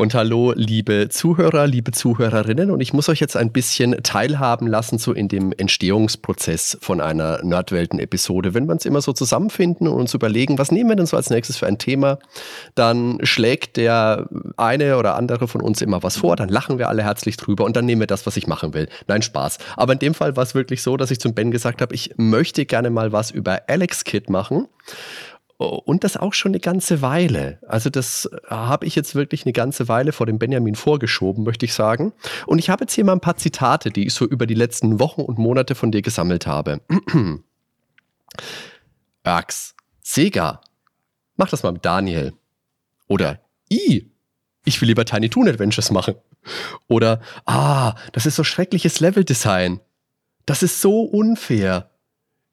Und hallo, liebe Zuhörer, liebe Zuhörerinnen. Und ich muss euch jetzt ein bisschen teilhaben lassen, so in dem Entstehungsprozess von einer Nerdwelten-Episode. Wenn wir uns immer so zusammenfinden und uns überlegen, was nehmen wir denn so als nächstes für ein Thema, dann schlägt der eine oder andere von uns immer was vor, dann lachen wir alle herzlich drüber und dann nehmen wir das, was ich machen will. Nein, Spaß. Aber in dem Fall war es wirklich so, dass ich zum Ben gesagt habe, ich möchte gerne mal was über Alex Kid machen. Und das auch schon eine ganze Weile. Also das äh, habe ich jetzt wirklich eine ganze Weile vor dem Benjamin vorgeschoben, möchte ich sagen. Und ich habe jetzt hier mal ein paar Zitate, die ich so über die letzten Wochen und Monate von dir gesammelt habe. Ax, Sega, mach das mal mit Daniel. Oder I, ich will lieber Tiny Toon Adventures machen. Oder, ah, das ist so schreckliches Leveldesign. Das ist so unfair.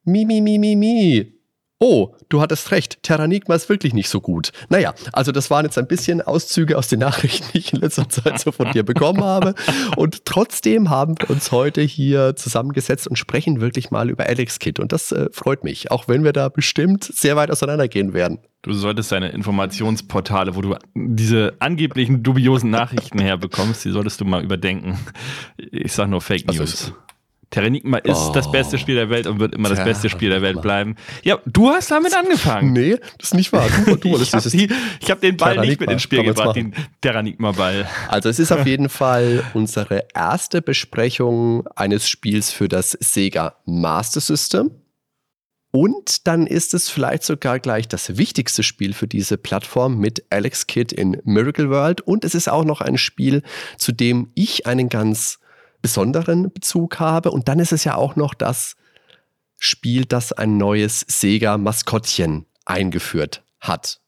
Mi, mi, mi, mi, mi. Oh, du hattest recht, Terranigma ist wirklich nicht so gut. Naja, also das waren jetzt ein bisschen Auszüge aus den Nachrichten, die ich in letzter Zeit so von dir bekommen habe. Und trotzdem haben wir uns heute hier zusammengesetzt und sprechen wirklich mal über Alex Kid. Und das äh, freut mich, auch wenn wir da bestimmt sehr weit auseinandergehen werden. Du solltest deine Informationsportale, wo du diese angeblichen dubiosen Nachrichten herbekommst, die solltest du mal überdenken. Ich sag nur Fake also Terranigma ist oh. das beste Spiel der Welt und wird immer das beste Spiel der Welt bleiben. Ja, du hast damit angefangen. Nee, das ist nicht wahr. Du, du ich habe hab den Ball nicht mit ins Spiel gebracht, den Terranigma-Ball. Also es ist auf jeden Fall unsere erste Besprechung eines Spiels für das Sega Master System. Und dann ist es vielleicht sogar gleich das wichtigste Spiel für diese Plattform mit Alex Kidd in Miracle World. Und es ist auch noch ein Spiel, zu dem ich einen ganz besonderen Bezug habe. Und dann ist es ja auch noch das Spiel, das ein neues Sega-Maskottchen eingeführt hat.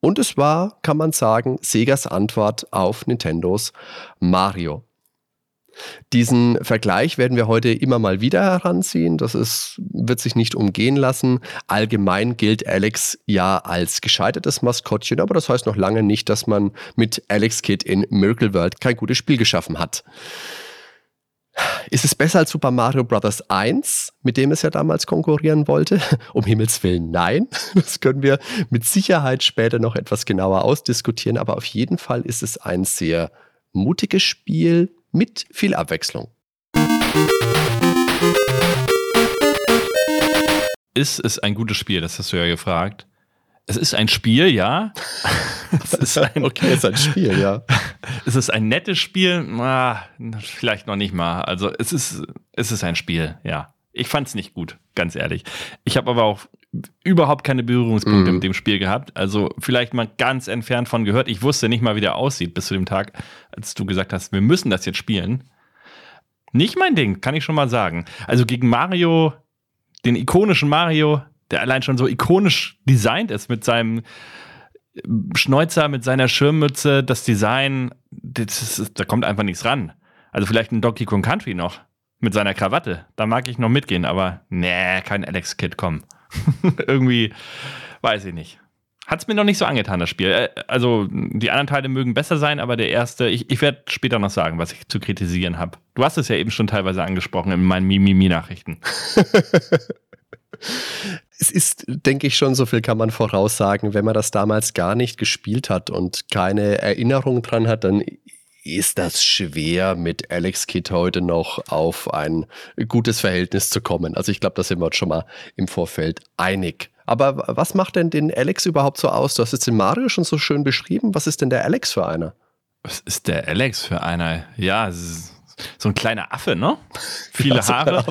Und es war, kann man sagen, Segas Antwort auf Nintendos Mario. Diesen Vergleich werden wir heute immer mal wieder heranziehen. Das ist, wird sich nicht umgehen lassen. Allgemein gilt Alex ja als gescheitertes Maskottchen, aber das heißt noch lange nicht, dass man mit Alex Kid in Miracle World kein gutes Spiel geschaffen hat. Ist es besser als Super Mario Bros. 1, mit dem es ja damals konkurrieren wollte? Um Himmels Willen, nein. Das können wir mit Sicherheit später noch etwas genauer ausdiskutieren, aber auf jeden Fall ist es ein sehr mutiges Spiel mit viel Abwechslung. Ist es ein gutes Spiel? Das hast du ja gefragt. Es ist ein Spiel, ja. es ist ein, okay, es ist ein Spiel, ja. es ist ein nettes Spiel, ah, vielleicht noch nicht mal. Also es ist, es ist ein Spiel, ja. Ich fand es nicht gut, ganz ehrlich. Ich habe aber auch überhaupt keine Berührungspunkte mm. mit dem Spiel gehabt. Also vielleicht mal ganz entfernt von gehört. Ich wusste nicht mal, wie der aussieht bis zu dem Tag, als du gesagt hast, wir müssen das jetzt spielen. Nicht mein Ding, kann ich schon mal sagen. Also gegen Mario, den ikonischen Mario, der allein schon so ikonisch designt ist mit seinem Schnäuzer, mit seiner Schirmmütze, das Design, das ist, da kommt einfach nichts ran. Also vielleicht ein Donkey Kong Country noch mit seiner Krawatte. Da mag ich noch mitgehen, aber nee, kein Alex Kid, komm. Irgendwie, weiß ich nicht. Hat es mir noch nicht so angetan, das Spiel. Äh, also, die anderen Teile mögen besser sein, aber der erste, ich, ich werde später noch sagen, was ich zu kritisieren habe. Du hast es ja eben schon teilweise angesprochen in meinen Mimimi-Nachrichten. es ist, denke ich, schon so viel kann man voraussagen. Wenn man das damals gar nicht gespielt hat und keine Erinnerung dran hat, dann ist das schwer, mit Alex Kidd heute noch auf ein gutes Verhältnis zu kommen. Also ich glaube, da sind wir uns schon mal im Vorfeld einig. Aber was macht denn den Alex überhaupt so aus? Du hast jetzt den Mario schon so schön beschrieben. Was ist denn der Alex für einer? Was ist der Alex für einer? Ja, so ein kleiner Affe, ne? Viele Haare,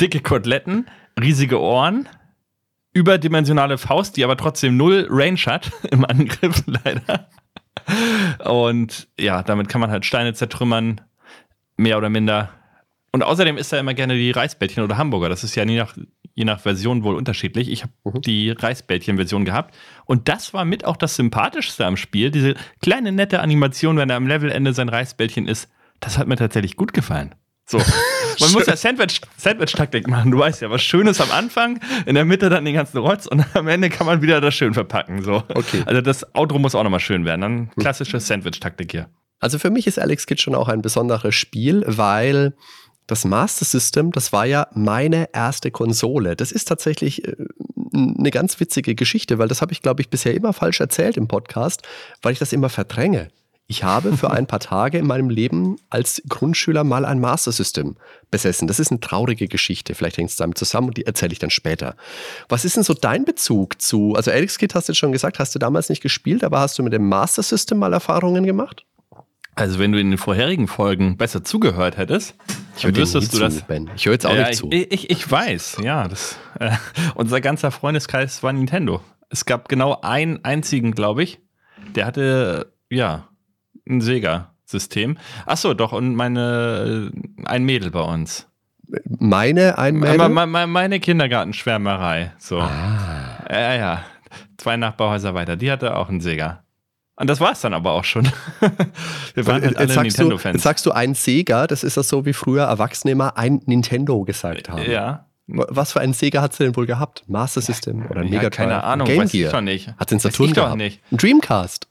dicke Koteletten, riesige Ohren, überdimensionale Faust, die aber trotzdem null Range hat im Angriff, leider. Und ja, damit kann man halt Steine zertrümmern, mehr oder minder. Und außerdem isst er immer gerne die Reisbällchen oder Hamburger. Das ist ja je nach, je nach Version wohl unterschiedlich. Ich habe mhm. die Reisbällchen-Version gehabt. Und das war mit auch das Sympathischste am Spiel. Diese kleine nette Animation, wenn er am Levelende sein Reisbällchen ist, das hat mir tatsächlich gut gefallen. So. Man muss ja Sandwich-Taktik Sandwich machen. Du weißt ja, was Schönes am Anfang, in der Mitte dann den ganzen Rotz und am Ende kann man wieder das schön verpacken. So. Okay. Also das Outro muss auch nochmal schön werden. Dann klassische Sandwich-Taktik hier. Also für mich ist Alex Kidd schon auch ein besonderes Spiel, weil das Master System, das war ja meine erste Konsole. Das ist tatsächlich äh, eine ganz witzige Geschichte, weil das habe ich, glaube ich, bisher immer falsch erzählt im Podcast, weil ich das immer verdränge. Ich habe für ein paar Tage in meinem Leben als Grundschüler mal ein Master System besessen. Das ist eine traurige Geschichte. Vielleicht hängt es damit zusammen und die erzähle ich dann später. Was ist denn so dein Bezug zu, also Alex Kid hast du jetzt schon gesagt, hast du damals nicht gespielt, aber hast du mit dem Master System mal Erfahrungen gemacht? Also wenn du in den vorherigen Folgen besser zugehört hättest, ich wüsstest du zu, das. Ben. Ich höre jetzt auch ja, nicht zu. Ich, ich, ich weiß, ja. Das, äh, unser ganzer Freundeskreis war Nintendo. Es gab genau einen einzigen, glaube ich. Der hatte, ja, ein Sega-System. Achso, doch, und meine, ein Mädel bei uns. Meine, ein Mädel? Meine, meine Kindergartenschwärmerei. So. Ah. Ja, ja. Zwei Nachbarhäuser weiter. Die hatte auch einen Sega. Und das war es dann aber auch schon. Wir waren halt alle Nintendo-Fans. Jetzt sagst du ein Sega, das ist das so wie früher Erwachsene immer ein Nintendo gesagt haben. Ja. Was für ein Sega hat sie denn wohl gehabt? Master System oder ein ja, Mega Keine Ahnung, Game weiß Gear? ich doch nicht. Hat den Saturn gehabt? Nicht. Ein Dreamcast?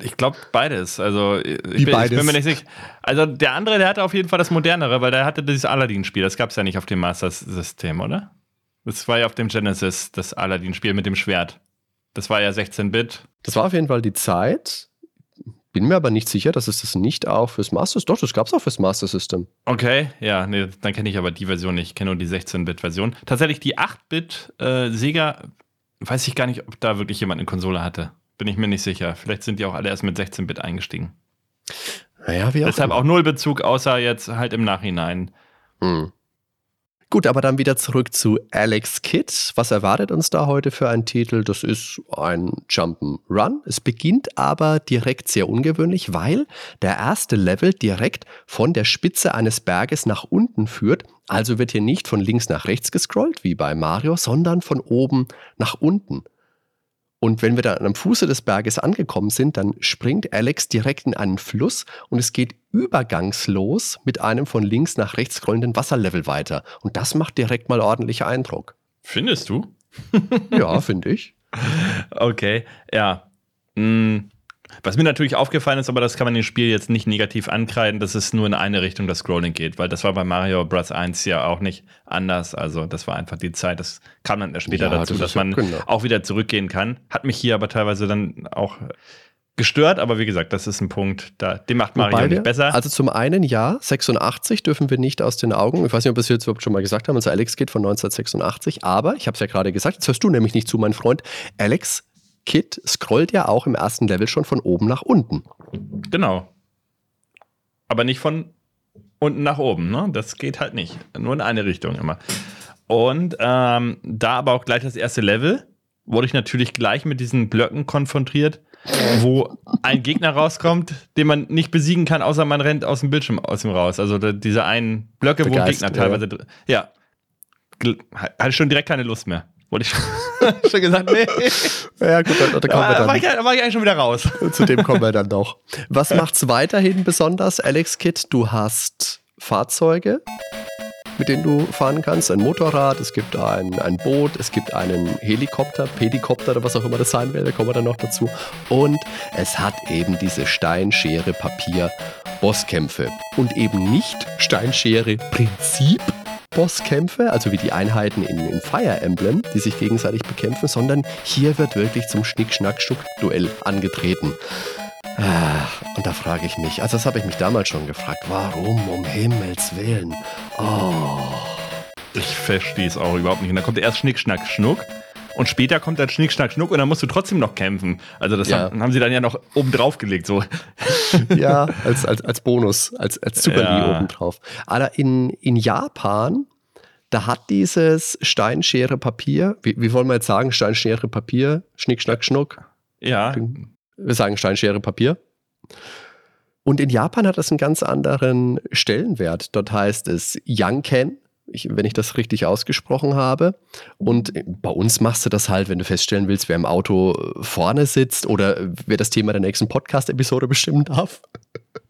Ich glaube beides. Also ich bin, beides? ich bin, mir nicht sicher. Also der andere, der hatte auf jeden Fall das modernere, weil der hatte dieses Aladdin-Spiel. Das gab es ja nicht auf dem Master System, oder? Das war ja auf dem Genesis, das Aladdin-Spiel mit dem Schwert. Das war ja 16-Bit. Das war auf jeden Fall die Zeit. Bin mir aber nicht sicher, dass es das nicht auch fürs Master System. Doch, das gab es auch fürs Master System. Okay, ja, nee, dann kenne ich aber die Version nicht. Ich kenne nur die 16-Bit-Version. Tatsächlich die 8-Bit äh, Sega, weiß ich gar nicht, ob da wirklich jemand eine Konsole hatte. Bin ich mir nicht sicher. Vielleicht sind die auch alle erst mit 16-Bit eingestiegen. Naja, wie auch Deshalb immer. auch null Bezug, außer jetzt halt im Nachhinein. Hm. Gut, aber dann wieder zurück zu Alex Kidd. Was erwartet uns da heute für einen Titel? Das ist ein Jump'n'Run. Es beginnt aber direkt sehr ungewöhnlich, weil der erste Level direkt von der Spitze eines Berges nach unten führt. Also wird hier nicht von links nach rechts gescrollt, wie bei Mario, sondern von oben nach unten. Und wenn wir dann am Fuße des Berges angekommen sind, dann springt Alex direkt in einen Fluss und es geht übergangslos mit einem von links nach rechts scrollenden Wasserlevel weiter. Und das macht direkt mal ordentlich Eindruck. Findest du? ja, finde ich. Okay, ja. Hm. Was mir natürlich aufgefallen ist, aber das kann man dem Spiel jetzt nicht negativ ankreiden, dass es nur in eine Richtung das Scrolling geht, weil das war bei Mario Bros. 1 ja auch nicht anders. Also das war einfach die Zeit, das kam dann später ja, dazu, das dass man genau. auch wieder zurückgehen kann. Hat mich hier aber teilweise dann auch gestört, aber wie gesagt, das ist ein Punkt, da, den macht Mario Wobei nicht besser. Also zum einen ja, 86 dürfen wir nicht aus den Augen. Ich weiß nicht, ob wir es jetzt überhaupt schon mal gesagt haben. Unser Alex geht von 1986, aber ich habe es ja gerade gesagt, jetzt hörst du nämlich nicht zu, mein Freund. Alex Kid scrollt ja auch im ersten Level schon von oben nach unten. Genau. Aber nicht von unten nach oben, ne? Das geht halt nicht. Nur in eine Richtung immer. Und ähm, da aber auch gleich das erste Level, wurde ich natürlich gleich mit diesen Blöcken konfrontiert, wo ein Gegner rauskommt, den man nicht besiegen kann, außer man rennt aus dem Bildschirm aus ihm raus. Also diese einen Blöcke, wo Geist, Gegner teilweise. Ja. ja. Hatte schon direkt keine Lust mehr. Wurde ich schon gesagt, nee. Ja, gut, da, da kommen wir dann. War ich, war ich eigentlich schon wieder raus. Zu dem kommen wir dann noch. Was macht's weiterhin besonders, Alex Kid? Du hast Fahrzeuge, mit denen du fahren kannst. Ein Motorrad, es gibt ein, ein Boot, es gibt einen Helikopter, Pedikopter oder was auch immer das sein will, da kommen wir dann noch dazu. Und es hat eben diese Steinschere, Papier, Bosskämpfe. Und eben nicht Steinschere, Prinzip, Bosskämpfe, also wie die Einheiten in, in Fire Emblem, die sich gegenseitig bekämpfen, sondern hier wird wirklich zum Schnick-Schnack-Schnuck-Duell angetreten. Ah, und da frage ich mich, also das habe ich mich damals schon gefragt, warum um Himmels Willen? Oh. Ich verstehe es auch überhaupt nicht. Und dann kommt erst Schnick, Schnack, Schnuck. Und später kommt dann Schnick, Schnack, Schnuck und dann musst du trotzdem noch kämpfen. Also das ja. haben, haben, sie dann ja noch oben drauf gelegt. So. Ja, als, als, als Bonus, als, als Super ja. oben drauf. Aber in, in Japan, da hat dieses Steinschere Papier, wie, wie wollen wir jetzt sagen, Steinschere Papier, Schnick, Schnack, Schnuck? Ja. Wir sagen Steinschere Papier. Und in Japan hat das einen ganz anderen Stellenwert. Dort heißt es Yanken ich, wenn ich das richtig ausgesprochen habe. Und bei uns machst du das halt, wenn du feststellen willst, wer im Auto vorne sitzt oder wer das Thema der nächsten Podcast-Episode bestimmen darf.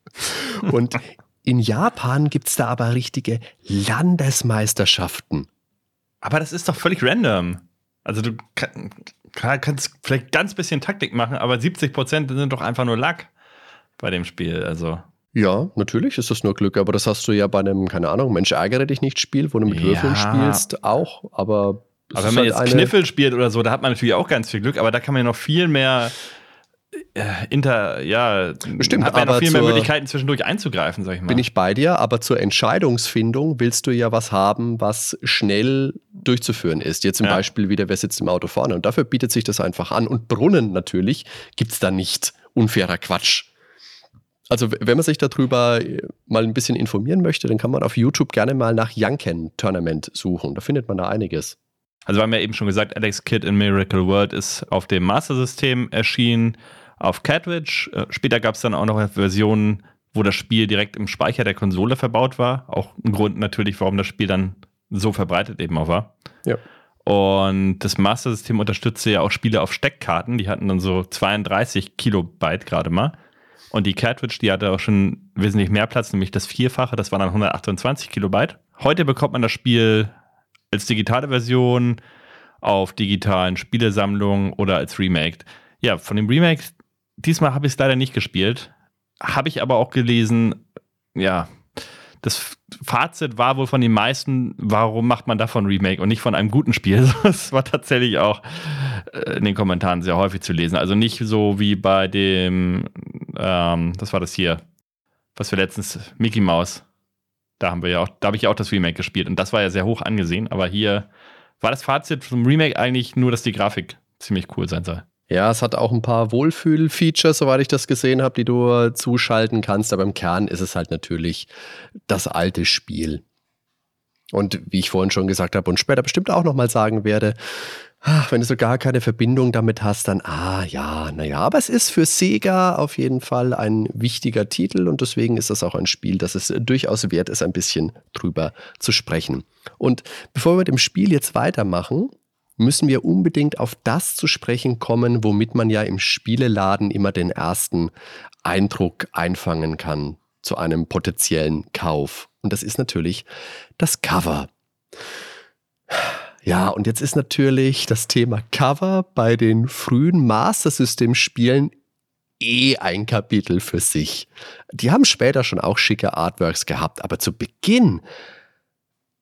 Und in Japan gibt es da aber richtige Landesmeisterschaften. Aber das ist doch völlig random. Also du kann, kannst vielleicht ganz bisschen Taktik machen, aber 70 Prozent sind doch einfach nur Lack bei dem Spiel. Also. Ja, natürlich ist das nur Glück, aber das hast du ja bei einem, keine Ahnung, Mensch, ärgere dich nicht Spiel, wo du mit ja. Würfeln spielst, auch, aber. Aber wenn man halt jetzt Kniffel spielt oder so, da hat man natürlich auch ganz viel Glück, aber da kann man ja noch viel mehr äh, inter, ja, Stimmt, hat man aber noch viel mehr Möglichkeiten zwischendurch einzugreifen, sag ich mal. Bin ich bei dir, aber zur Entscheidungsfindung willst du ja was haben, was schnell durchzuführen ist. Jetzt zum ja. Beispiel wieder, wer sitzt im Auto vorne und dafür bietet sich das einfach an. Und Brunnen natürlich gibt es da nicht. Unfairer Quatsch. Also, wenn man sich darüber äh, mal ein bisschen informieren möchte, dann kann man auf YouTube gerne mal nach Janken Tournament suchen. Da findet man da einiges. Also, wir haben ja eben schon gesagt, Alex Kidd in Miracle World ist auf dem Master System erschienen, auf Cartridge. Äh, später gab es dann auch noch Versionen, wo das Spiel direkt im Speicher der Konsole verbaut war. Auch ein Grund natürlich, warum das Spiel dann so verbreitet eben auch war. Ja. Und das Master System unterstützte ja auch Spiele auf Steckkarten. Die hatten dann so 32 Kilobyte gerade mal. Und die Cartridge, die hatte auch schon wesentlich mehr Platz, nämlich das Vierfache, das waren dann 128 Kilobyte. Heute bekommt man das Spiel als digitale Version auf digitalen Spielesammlungen oder als Remake. Ja, von dem Remake, diesmal habe ich es leider nicht gespielt. Habe ich aber auch gelesen, ja, das Fazit war wohl von den meisten, warum macht man davon Remake und nicht von einem guten Spiel? Das war tatsächlich auch äh, in den Kommentaren sehr häufig zu lesen. Also nicht so wie bei dem, ähm, das war das hier, was wir letztens, Mickey Mouse. Da haben wir ja auch, da habe ich ja auch das Remake gespielt und das war ja sehr hoch angesehen, aber hier war das Fazit vom Remake eigentlich nur, dass die Grafik ziemlich cool sein soll. Ja, es hat auch ein paar Wohlfühl-Features, soweit ich das gesehen habe, die du zuschalten kannst. Aber im Kern ist es halt natürlich das alte Spiel. Und wie ich vorhin schon gesagt habe und später bestimmt auch nochmal sagen werde, ach, wenn du so gar keine Verbindung damit hast, dann, ah ja, naja, aber es ist für Sega auf jeden Fall ein wichtiger Titel und deswegen ist das auch ein Spiel, das es durchaus wert ist, ein bisschen drüber zu sprechen. Und bevor wir mit dem Spiel jetzt weitermachen, müssen wir unbedingt auf das zu sprechen kommen, womit man ja im Spieleladen immer den ersten Eindruck einfangen kann zu einem potenziellen Kauf. Und das ist natürlich das Cover. Ja, und jetzt ist natürlich das Thema Cover bei den frühen Master System Spielen eh ein Kapitel für sich. Die haben später schon auch schicke Artworks gehabt, aber zu Beginn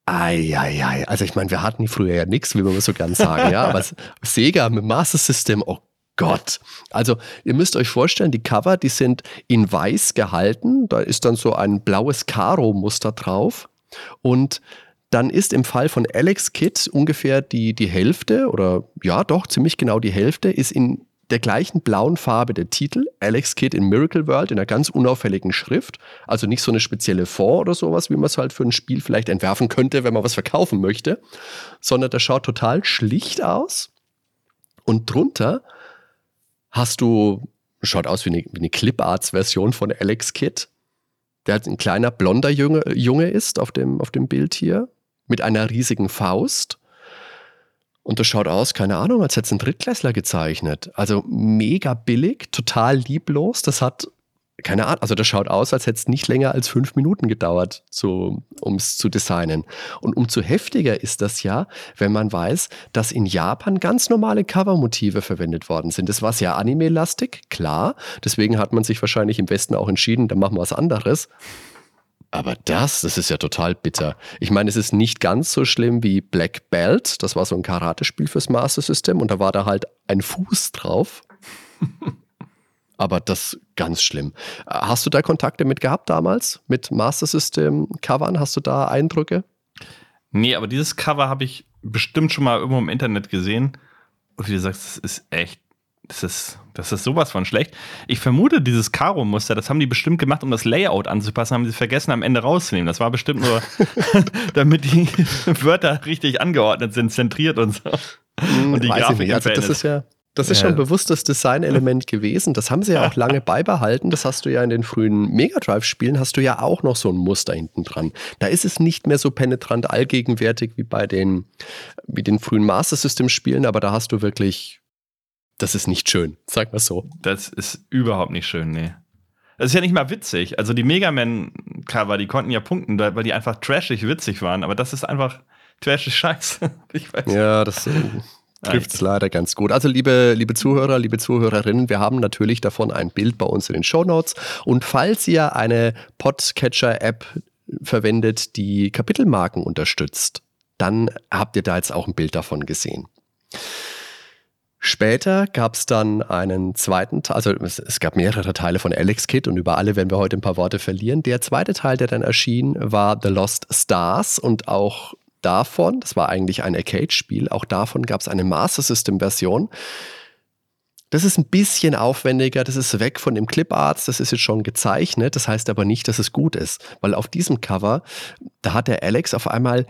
Eieiei. Also ich meine, wir hatten früher ja nichts, wie wir so gern sagen, ja. Aber Sega mit Master System, oh Gott. Also ihr müsst euch vorstellen, die Cover, die sind in weiß gehalten. Da ist dann so ein blaues Karo-Muster drauf. Und dann ist im Fall von Alex Kidd ungefähr die, die Hälfte oder ja doch ziemlich genau die Hälfte ist in der gleichen blauen Farbe der Titel, Alex Kidd in Miracle World, in einer ganz unauffälligen Schrift. Also nicht so eine spezielle Fond oder sowas, wie man es halt für ein Spiel vielleicht entwerfen könnte, wenn man was verkaufen möchte, sondern das schaut total schlicht aus. Und drunter hast du, schaut aus wie eine, eine Clip-Arts-Version von Alex Kidd, der halt ein kleiner blonder Junge, Junge ist auf dem, auf dem Bild hier, mit einer riesigen Faust und das schaut aus, keine Ahnung, als hätte es ein Drittklässler gezeichnet. Also mega billig, total lieblos. Das hat, keine Ahnung, also das schaut aus, als hätte es nicht länger als fünf Minuten gedauert, um es zu designen. Und umso heftiger ist das ja, wenn man weiß, dass in Japan ganz normale Covermotive verwendet worden sind. Das war sehr anime-lastig, klar. Deswegen hat man sich wahrscheinlich im Westen auch entschieden, dann machen wir was anderes. Aber das, das ist ja total bitter. Ich meine, es ist nicht ganz so schlimm wie Black Belt. Das war so ein Karate-Spiel fürs Master System und da war da halt ein Fuß drauf. Aber das ganz schlimm. Hast du da Kontakte mit gehabt damals? Mit Master System Covern? Hast du da Eindrücke? Nee, aber dieses Cover habe ich bestimmt schon mal irgendwo im Internet gesehen. Und wie du sagst, es ist echt das ist, das ist sowas von schlecht. Ich vermute, dieses Karo-Muster, das haben die bestimmt gemacht, um das Layout anzupassen, haben sie vergessen, am Ende rauszunehmen. Das war bestimmt nur, damit die Wörter richtig angeordnet sind, zentriert und so. Hm, und die Grafik also Das ist ja, das ist ja. schon ein bewusstes Designelement gewesen. Das haben sie ja auch lange beibehalten. Das hast du ja in den frühen Mega Drive-Spielen, hast du ja auch noch so ein Muster hinten dran. Da ist es nicht mehr so penetrant allgegenwärtig wie bei den, wie den frühen Master System-Spielen, aber da hast du wirklich das ist nicht schön, sag mal so. Das ist überhaupt nicht schön, nee. Das ist ja nicht mal witzig. Also die Mega Man-Cover, die konnten ja punkten, weil die einfach trashig witzig waren. Aber das ist einfach trashig scheiße. Ich weiß. Ja, das äh, trifft es leider ganz gut. Also liebe, liebe Zuhörer, liebe Zuhörerinnen, wir haben natürlich davon ein Bild bei uns in den Show Notes. Und falls ihr eine Podcatcher-App verwendet, die Kapitelmarken unterstützt, dann habt ihr da jetzt auch ein Bild davon gesehen. Später gab es dann einen zweiten Teil, also es, es, gab mehrere Teile von Alex Kid und über alle werden wir heute ein paar Worte verlieren. Der zweite Teil, der dann erschien, war The Lost Stars und auch davon, das war eigentlich ein Arcade-Spiel, auch davon gab es eine Master System-Version. Das ist ein bisschen aufwendiger, das ist weg von dem Clip-Arts, das ist jetzt schon gezeichnet, das heißt aber nicht, dass es gut ist, weil auf diesem Cover, da hat der Alex auf einmal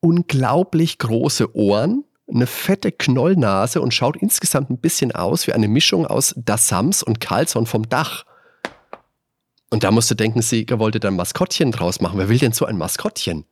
unglaublich große Ohren eine fette Knollnase und schaut insgesamt ein bisschen aus wie eine Mischung aus Dassams und Carlson vom Dach. Und da musst du denken, Sieger wollte dann Maskottchen draus machen. Wer will denn so ein Maskottchen?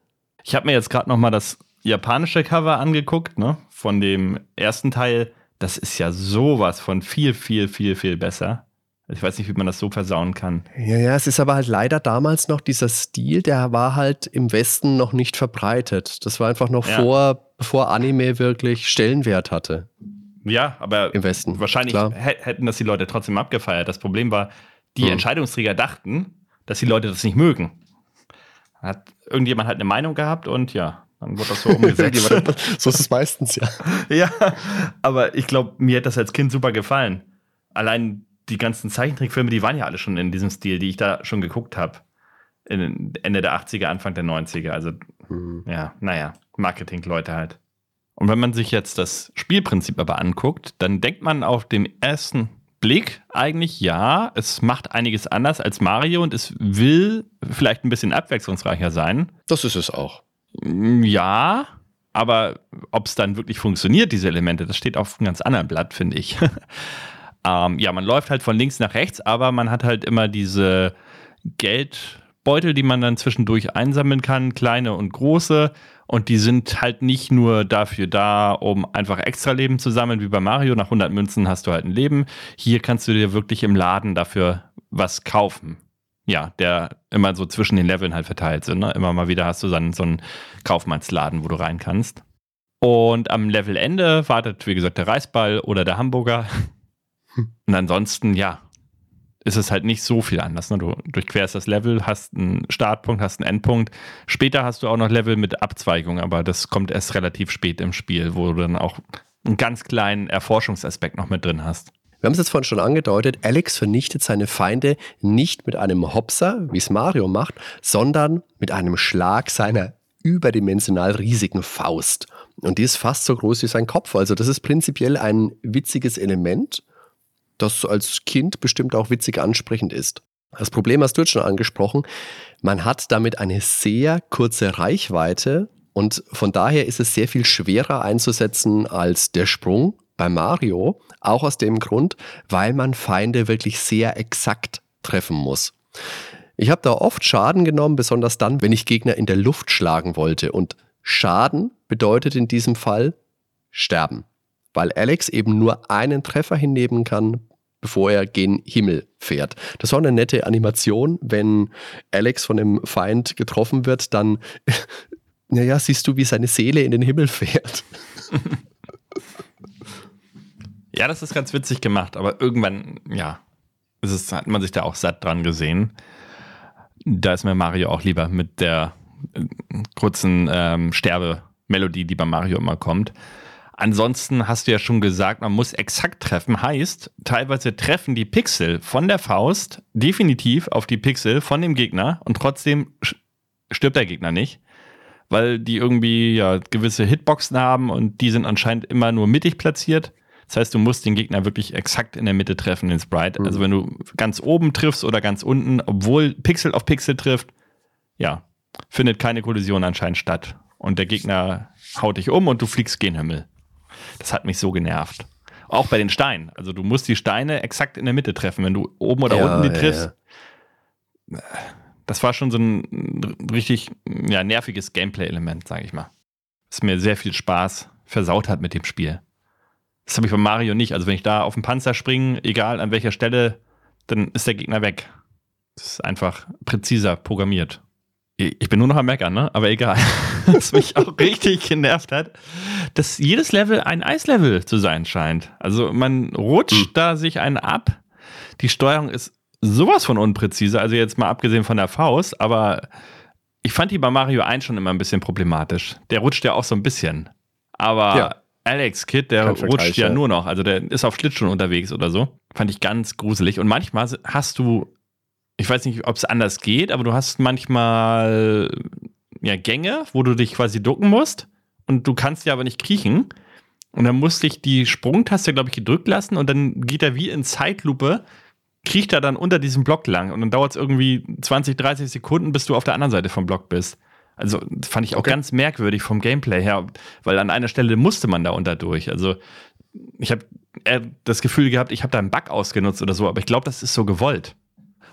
Ich habe mir jetzt gerade noch mal das japanische Cover angeguckt, ne, von dem ersten Teil. Das ist ja sowas von viel, viel, viel, viel besser. Ich weiß nicht, wie man das so versauen kann. Ja, ja, es ist aber halt leider damals noch dieser Stil, der war halt im Westen noch nicht verbreitet. Das war einfach noch ja. vor, bevor Anime wirklich Stellenwert hatte. Ja, aber im Westen. Wahrscheinlich Klar. hätten das die Leute trotzdem abgefeiert. Das Problem war, die hm. Entscheidungsträger dachten, dass die Leute das nicht mögen. Hat irgendjemand halt eine Meinung gehabt und ja, dann wurde das so umgesetzt. so ist es meistens, ja. ja, aber ich glaube, mir hat das als Kind super gefallen. Allein die ganzen Zeichentrickfilme, die waren ja alle schon in diesem Stil, die ich da schon geguckt habe. Ende der 80er, Anfang der 90er. Also, mhm. ja, naja, Marketing-Leute halt. Und wenn man sich jetzt das Spielprinzip aber anguckt, dann denkt man auf den ersten Blick eigentlich, ja, es macht einiges anders als Mario und es will vielleicht ein bisschen abwechslungsreicher sein. Das ist es auch. Ja, aber ob es dann wirklich funktioniert, diese Elemente, das steht auf einem ganz anderen Blatt, finde ich. Ähm, ja, man läuft halt von links nach rechts, aber man hat halt immer diese Geldbeutel, die man dann zwischendurch einsammeln kann, kleine und große. Und die sind halt nicht nur dafür da, um einfach extra Leben zu sammeln, wie bei Mario. Nach 100 Münzen hast du halt ein Leben. Hier kannst du dir wirklich im Laden dafür was kaufen. Ja, der immer so zwischen den Leveln halt verteilt sind. Ne? Immer mal wieder hast du dann so einen Kaufmannsladen, wo du rein kannst. Und am Levelende wartet, wie gesagt, der Reisball oder der Hamburger. Und ansonsten, ja, ist es halt nicht so viel anders. Ne? Du durchquerst das Level, hast einen Startpunkt, hast einen Endpunkt. Später hast du auch noch Level mit Abzweigung, aber das kommt erst relativ spät im Spiel, wo du dann auch einen ganz kleinen Erforschungsaspekt noch mit drin hast. Wir haben es jetzt vorhin schon angedeutet, Alex vernichtet seine Feinde nicht mit einem Hopser, wie es Mario macht, sondern mit einem Schlag seiner überdimensional riesigen Faust. Und die ist fast so groß wie sein Kopf. Also das ist prinzipiell ein witziges Element das als Kind bestimmt auch witzig ansprechend ist. Das Problem hast du jetzt schon angesprochen. Man hat damit eine sehr kurze Reichweite und von daher ist es sehr viel schwerer einzusetzen als der Sprung bei Mario. Auch aus dem Grund, weil man Feinde wirklich sehr exakt treffen muss. Ich habe da oft Schaden genommen, besonders dann, wenn ich Gegner in der Luft schlagen wollte. Und Schaden bedeutet in diesem Fall Sterben weil Alex eben nur einen Treffer hinnehmen kann, bevor er gen Himmel fährt. Das war eine nette Animation, wenn Alex von dem Feind getroffen wird, dann, naja, siehst du, wie seine Seele in den Himmel fährt. Ja, das ist ganz witzig gemacht, aber irgendwann, ja, ist, hat man sich da auch satt dran gesehen. Da ist mir Mario auch lieber mit der äh, kurzen ähm, Sterbemelodie, die bei Mario immer kommt. Ansonsten hast du ja schon gesagt, man muss exakt treffen. Heißt, teilweise treffen die Pixel von der Faust definitiv auf die Pixel von dem Gegner und trotzdem stirbt der Gegner nicht, weil die irgendwie ja gewisse Hitboxen haben und die sind anscheinend immer nur mittig platziert. Das heißt, du musst den Gegner wirklich exakt in der Mitte treffen, den Sprite. Mhm. Also wenn du ganz oben triffst oder ganz unten, obwohl Pixel auf Pixel trifft, ja, findet keine Kollision anscheinend statt. Und der Gegner haut dich um und du fliegst gen Himmel. Das hat mich so genervt. Auch bei den Steinen. Also du musst die Steine exakt in der Mitte treffen. Wenn du oben oder ja, unten die triffst, ja. das war schon so ein richtig ja, nerviges Gameplay-Element, sage ich mal. Das mir sehr viel Spaß versaut hat mit dem Spiel. Das habe ich bei Mario nicht. Also wenn ich da auf den Panzer springe, egal an welcher Stelle, dann ist der Gegner weg. Das ist einfach präziser programmiert. Ich bin nur noch am Meckern, ne? Aber egal. Was mich auch richtig genervt hat, dass jedes Level ein Eislevel zu sein scheint. Also man rutscht hm. da sich einen ab. Die Steuerung ist sowas von unpräzise. Also jetzt mal abgesehen von der Faust, aber ich fand die bei Mario 1 schon immer ein bisschen problematisch. Der rutscht ja auch so ein bisschen. Aber ja. Alex Kid, der rutscht ja, ja nur noch. Also der ist auf Schlittschuhen unterwegs oder so. Fand ich ganz gruselig. Und manchmal hast du, ich weiß nicht, ob es anders geht, aber du hast manchmal ja, Gänge, wo du dich quasi ducken musst. Und du kannst ja aber nicht kriechen. Und dann musste ich die Sprungtaste, glaube ich, gedrückt lassen. Und dann geht er wie in Zeitlupe kriecht er dann unter diesem Block lang und dann dauert es irgendwie 20, 30 Sekunden, bis du auf der anderen Seite vom Block bist. Also fand ich auch okay. ganz merkwürdig vom Gameplay her, weil an einer Stelle musste man da unter durch. Also ich habe das Gefühl gehabt, ich habe da einen Bug ausgenutzt oder so, aber ich glaube, das ist so gewollt.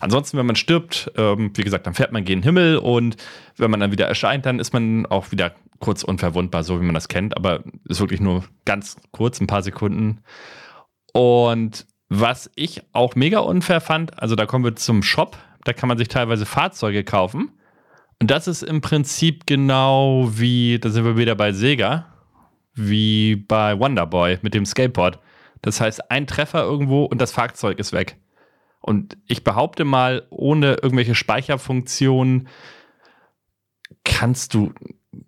Ansonsten, wenn man stirbt, ähm, wie gesagt, dann fährt man gegen den Himmel und wenn man dann wieder erscheint, dann ist man auch wieder kurz unverwundbar, so wie man das kennt, aber ist wirklich nur ganz kurz, ein paar Sekunden. Und was ich auch mega unfair fand, also da kommen wir zum Shop, da kann man sich teilweise Fahrzeuge kaufen. Und das ist im Prinzip genau wie, da sind wir wieder bei Sega, wie bei Wonderboy mit dem Skateboard. Das heißt, ein Treffer irgendwo und das Fahrzeug ist weg. Und ich behaupte mal, ohne irgendwelche Speicherfunktionen kannst du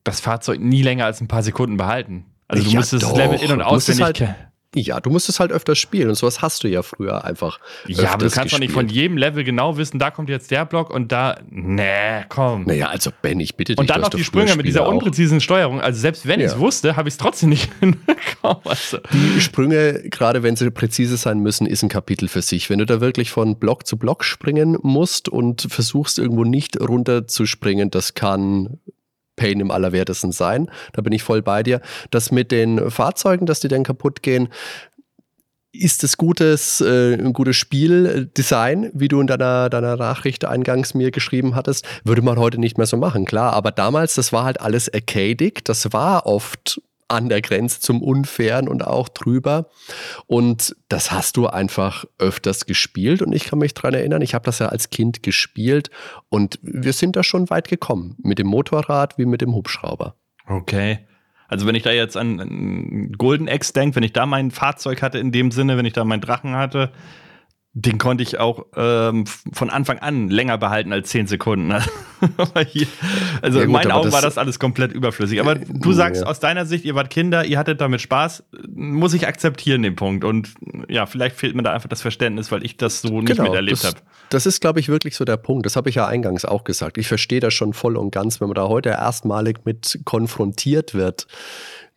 das Fahrzeug nie länger als ein paar Sekunden behalten. Also du ja, musst das Level in- und auswendig halt ja, du musst es halt öfters spielen und sowas hast du ja früher einfach. Ja, aber du kannst doch nicht von jedem Level genau wissen, da kommt jetzt der Block und da. Nee, komm. Naja, also Ben, ich bitte dich. Und dann noch die Sprünge mit dieser unpräzisen Steuerung. Also selbst wenn ja. ich es wusste, habe ich es trotzdem nicht hinbekommen. Also. Die Sprünge, gerade wenn sie präzise sein müssen, ist ein Kapitel für sich. Wenn du da wirklich von Block zu Block springen musst und versuchst irgendwo nicht runter zu springen, das kann Pain im Allerwertesten sein. Da bin ich voll bei dir. Das mit den Fahrzeugen, dass die dann kaputt gehen, ist es gutes, äh, ein gutes Spieldesign, wie du in deiner, deiner Nachricht eingangs mir geschrieben hattest, würde man heute nicht mehr so machen, klar. Aber damals, das war halt alles arcadic, das war oft an der Grenze zum Unfairen und auch drüber. Und das hast du einfach öfters gespielt. Und ich kann mich daran erinnern, ich habe das ja als Kind gespielt und wir sind da schon weit gekommen. Mit dem Motorrad wie mit dem Hubschrauber. Okay. Also wenn ich da jetzt an Golden Axe denke, wenn ich da mein Fahrzeug hatte in dem Sinne, wenn ich da meinen Drachen hatte, den konnte ich auch ähm, von Anfang an länger behalten als zehn Sekunden. hier, also ja, in meinen Augen das, war das alles komplett überflüssig. Aber du sagst ja. aus deiner Sicht, ihr wart Kinder, ihr hattet damit Spaß, muss ich akzeptieren den Punkt. Und ja, vielleicht fehlt mir da einfach das Verständnis, weil ich das so nicht genau, miterlebt habe. Das ist, glaube ich, wirklich so der Punkt. Das habe ich ja eingangs auch gesagt. Ich verstehe das schon voll und ganz, wenn man da heute erstmalig mit konfrontiert wird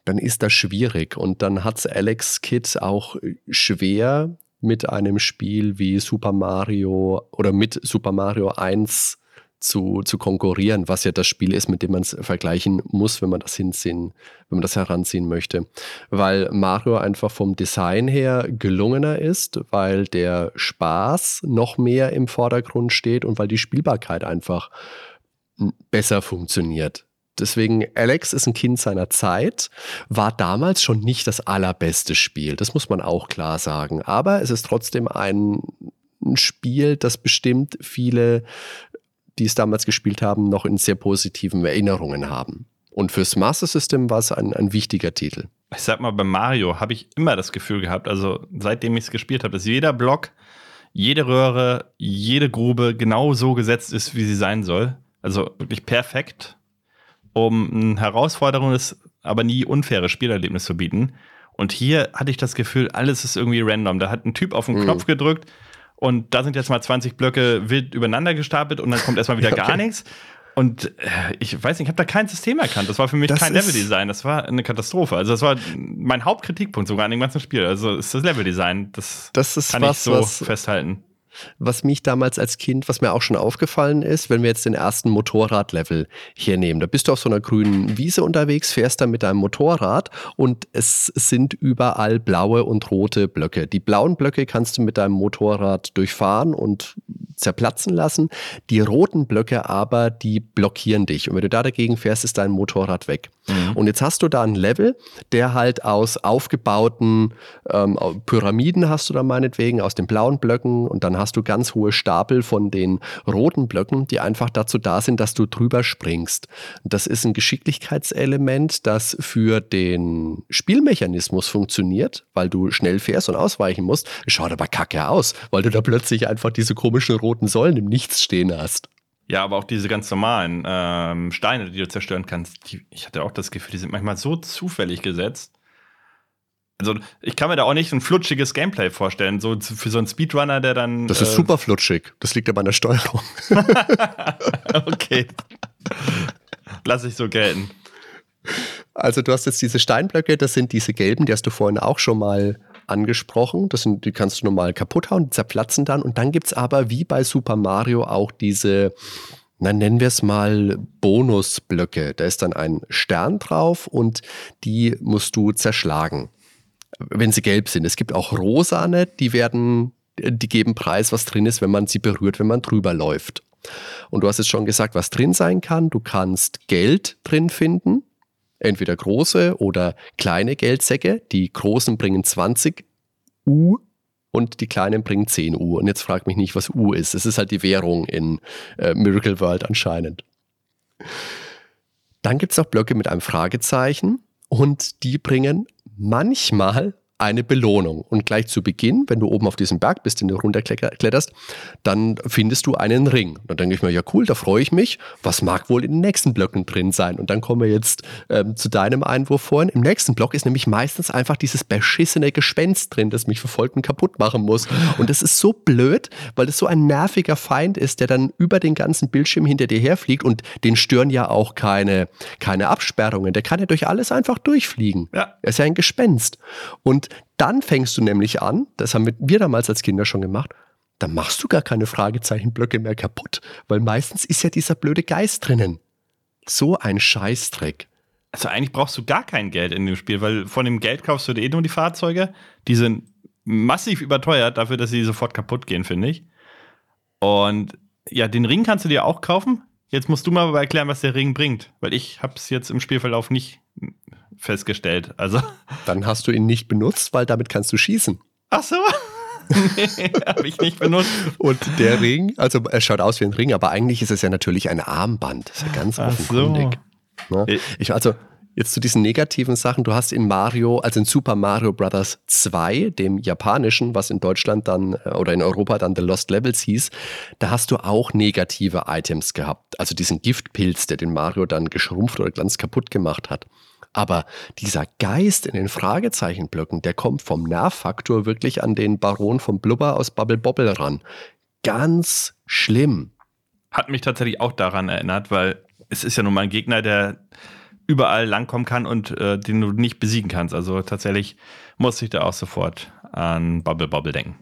dann ist das schwierig. Und dann hat es Alex Kidd auch schwer, mit einem Spiel wie Super Mario oder mit Super Mario 1 zu, zu konkurrieren, was ja das Spiel ist, mit dem man es vergleichen muss, wenn man das hinziehen, wenn man das heranziehen möchte. Weil Mario einfach vom Design her gelungener ist, weil der Spaß noch mehr im Vordergrund steht und weil die Spielbarkeit einfach besser funktioniert. Deswegen, Alex ist ein Kind seiner Zeit, war damals schon nicht das allerbeste Spiel. Das muss man auch klar sagen. Aber es ist trotzdem ein, Spiel, das bestimmt viele, die es damals gespielt haben, noch in sehr positiven Erinnerungen haben. Und fürs Master System war es ein, ein wichtiger Titel. Ich sag mal, bei Mario habe ich immer das Gefühl gehabt, also seitdem ich es gespielt habe, dass jeder Block, jede Röhre, jede Grube genau so gesetzt ist, wie sie sein soll. Also wirklich perfekt um ein herausforderndes, aber nie unfaires Spielerlebnis zu bieten. Und hier hatte ich das Gefühl, alles ist irgendwie random. Da hat ein Typ auf den mhm. Knopf gedrückt und da sind jetzt mal 20 Blöcke wild übereinander gestapelt und dann kommt erstmal wieder okay. gar nichts. Und äh, ich weiß nicht, ich habe da kein System erkannt. Das war für mich das kein Leveldesign. Das war eine Katastrophe. Also das war mein Hauptkritikpunkt sogar an dem ganzen Spiel. Also ist das Leveldesign. Das, das ist kann was, ich so festhalten was mich damals als Kind, was mir auch schon aufgefallen ist, wenn wir jetzt den ersten Motorradlevel hier nehmen. Da bist du auf so einer grünen Wiese unterwegs, fährst da mit deinem Motorrad und es sind überall blaue und rote Blöcke. Die blauen Blöcke kannst du mit deinem Motorrad durchfahren und zerplatzen lassen. Die roten Blöcke aber, die blockieren dich. Und wenn du da dagegen fährst, ist dein Motorrad weg. Mhm. Und jetzt hast du da ein Level, der halt aus aufgebauten ähm, Pyramiden hast du da meinetwegen, aus den blauen Blöcken und dann hast hast du ganz hohe Stapel von den roten Blöcken, die einfach dazu da sind, dass du drüber springst. Das ist ein Geschicklichkeitselement, das für den Spielmechanismus funktioniert, weil du schnell fährst und ausweichen musst. Schaut aber kacke aus, weil du da plötzlich einfach diese komischen roten Säulen im Nichts stehen hast. Ja, aber auch diese ganz normalen ähm, Steine, die du zerstören kannst, die, ich hatte auch das Gefühl, die sind manchmal so zufällig gesetzt. Also ich kann mir da auch nicht ein flutschiges Gameplay vorstellen, so für so einen Speedrunner, der dann. Das ist äh, super flutschig. Das liegt aber an der Steuerung. okay. Lass ich so gelten. Also du hast jetzt diese Steinblöcke, das sind diese gelben, die hast du vorhin auch schon mal angesprochen. Das sind, die kannst du normal kaputt hauen, die zerplatzen dann. Und dann gibt es aber wie bei Super Mario auch diese, na, nennen wir es mal Bonusblöcke. Da ist dann ein Stern drauf und die musst du zerschlagen wenn sie gelb sind. Es gibt auch rosane, die werden, die geben Preis, was drin ist, wenn man sie berührt, wenn man drüber läuft. Und du hast jetzt schon gesagt, was drin sein kann. Du kannst Geld drin finden, entweder große oder kleine Geldsäcke. Die großen bringen 20 U und die kleinen bringen 10 U. Und jetzt frag mich nicht, was U ist. Es ist halt die Währung in äh, Miracle World anscheinend. Dann gibt es noch Blöcke mit einem Fragezeichen und die bringen manchmal eine Belohnung. Und gleich zu Beginn, wenn du oben auf diesem Berg bist, den du runterkletterst, dann findest du einen Ring. Dann denke ich mir, ja cool, da freue ich mich. Was mag wohl in den nächsten Blöcken drin sein? Und dann kommen wir jetzt ähm, zu deinem Einwurf vorhin. Im nächsten Block ist nämlich meistens einfach dieses beschissene Gespenst drin, das mich verfolgt und kaputt machen muss. Und das ist so blöd, weil das so ein nerviger Feind ist, der dann über den ganzen Bildschirm hinter dir herfliegt und den stören ja auch keine, keine Absperrungen. Der kann ja durch alles einfach durchfliegen. Ja. Er ist ja ein Gespenst. Und dann fängst du nämlich an, das haben wir damals als Kinder schon gemacht, dann machst du gar keine Fragezeichenblöcke mehr kaputt, weil meistens ist ja dieser blöde Geist drinnen. So ein Scheißdreck. Also eigentlich brauchst du gar kein Geld in dem Spiel, weil von dem Geld kaufst du dir eh nur die Fahrzeuge. Die sind massiv überteuert dafür, dass sie sofort kaputt gehen, finde ich. Und ja, den Ring kannst du dir auch kaufen. Jetzt musst du mal erklären, was der Ring bringt, weil ich habe es jetzt im Spielverlauf nicht festgestellt. Also. Dann hast du ihn nicht benutzt, weil damit kannst du schießen. Ach so. nee, habe ich nicht benutzt. Und der Ring, also er schaut aus wie ein Ring, aber eigentlich ist es ja natürlich ein Armband. Das ist ja ganz Ach offenkundig. So. Ne? Ich, also Jetzt zu diesen negativen Sachen. Du hast in Mario, also in Super Mario Bros. 2, dem japanischen, was in Deutschland dann äh, oder in Europa dann The Lost Levels hieß, da hast du auch negative Items gehabt. Also diesen Giftpilz, der den Mario dann geschrumpft oder ganz kaputt gemacht hat. Aber dieser Geist in den Fragezeichenblöcken, der kommt vom Nervfaktor wirklich an den Baron vom Blubber aus Bubble Bobble ran. Ganz schlimm. Hat mich tatsächlich auch daran erinnert, weil es ist ja nun mal ein Gegner, der überall langkommen kann und äh, den du nicht besiegen kannst. Also tatsächlich muss ich da auch sofort an Bubble Bobble denken.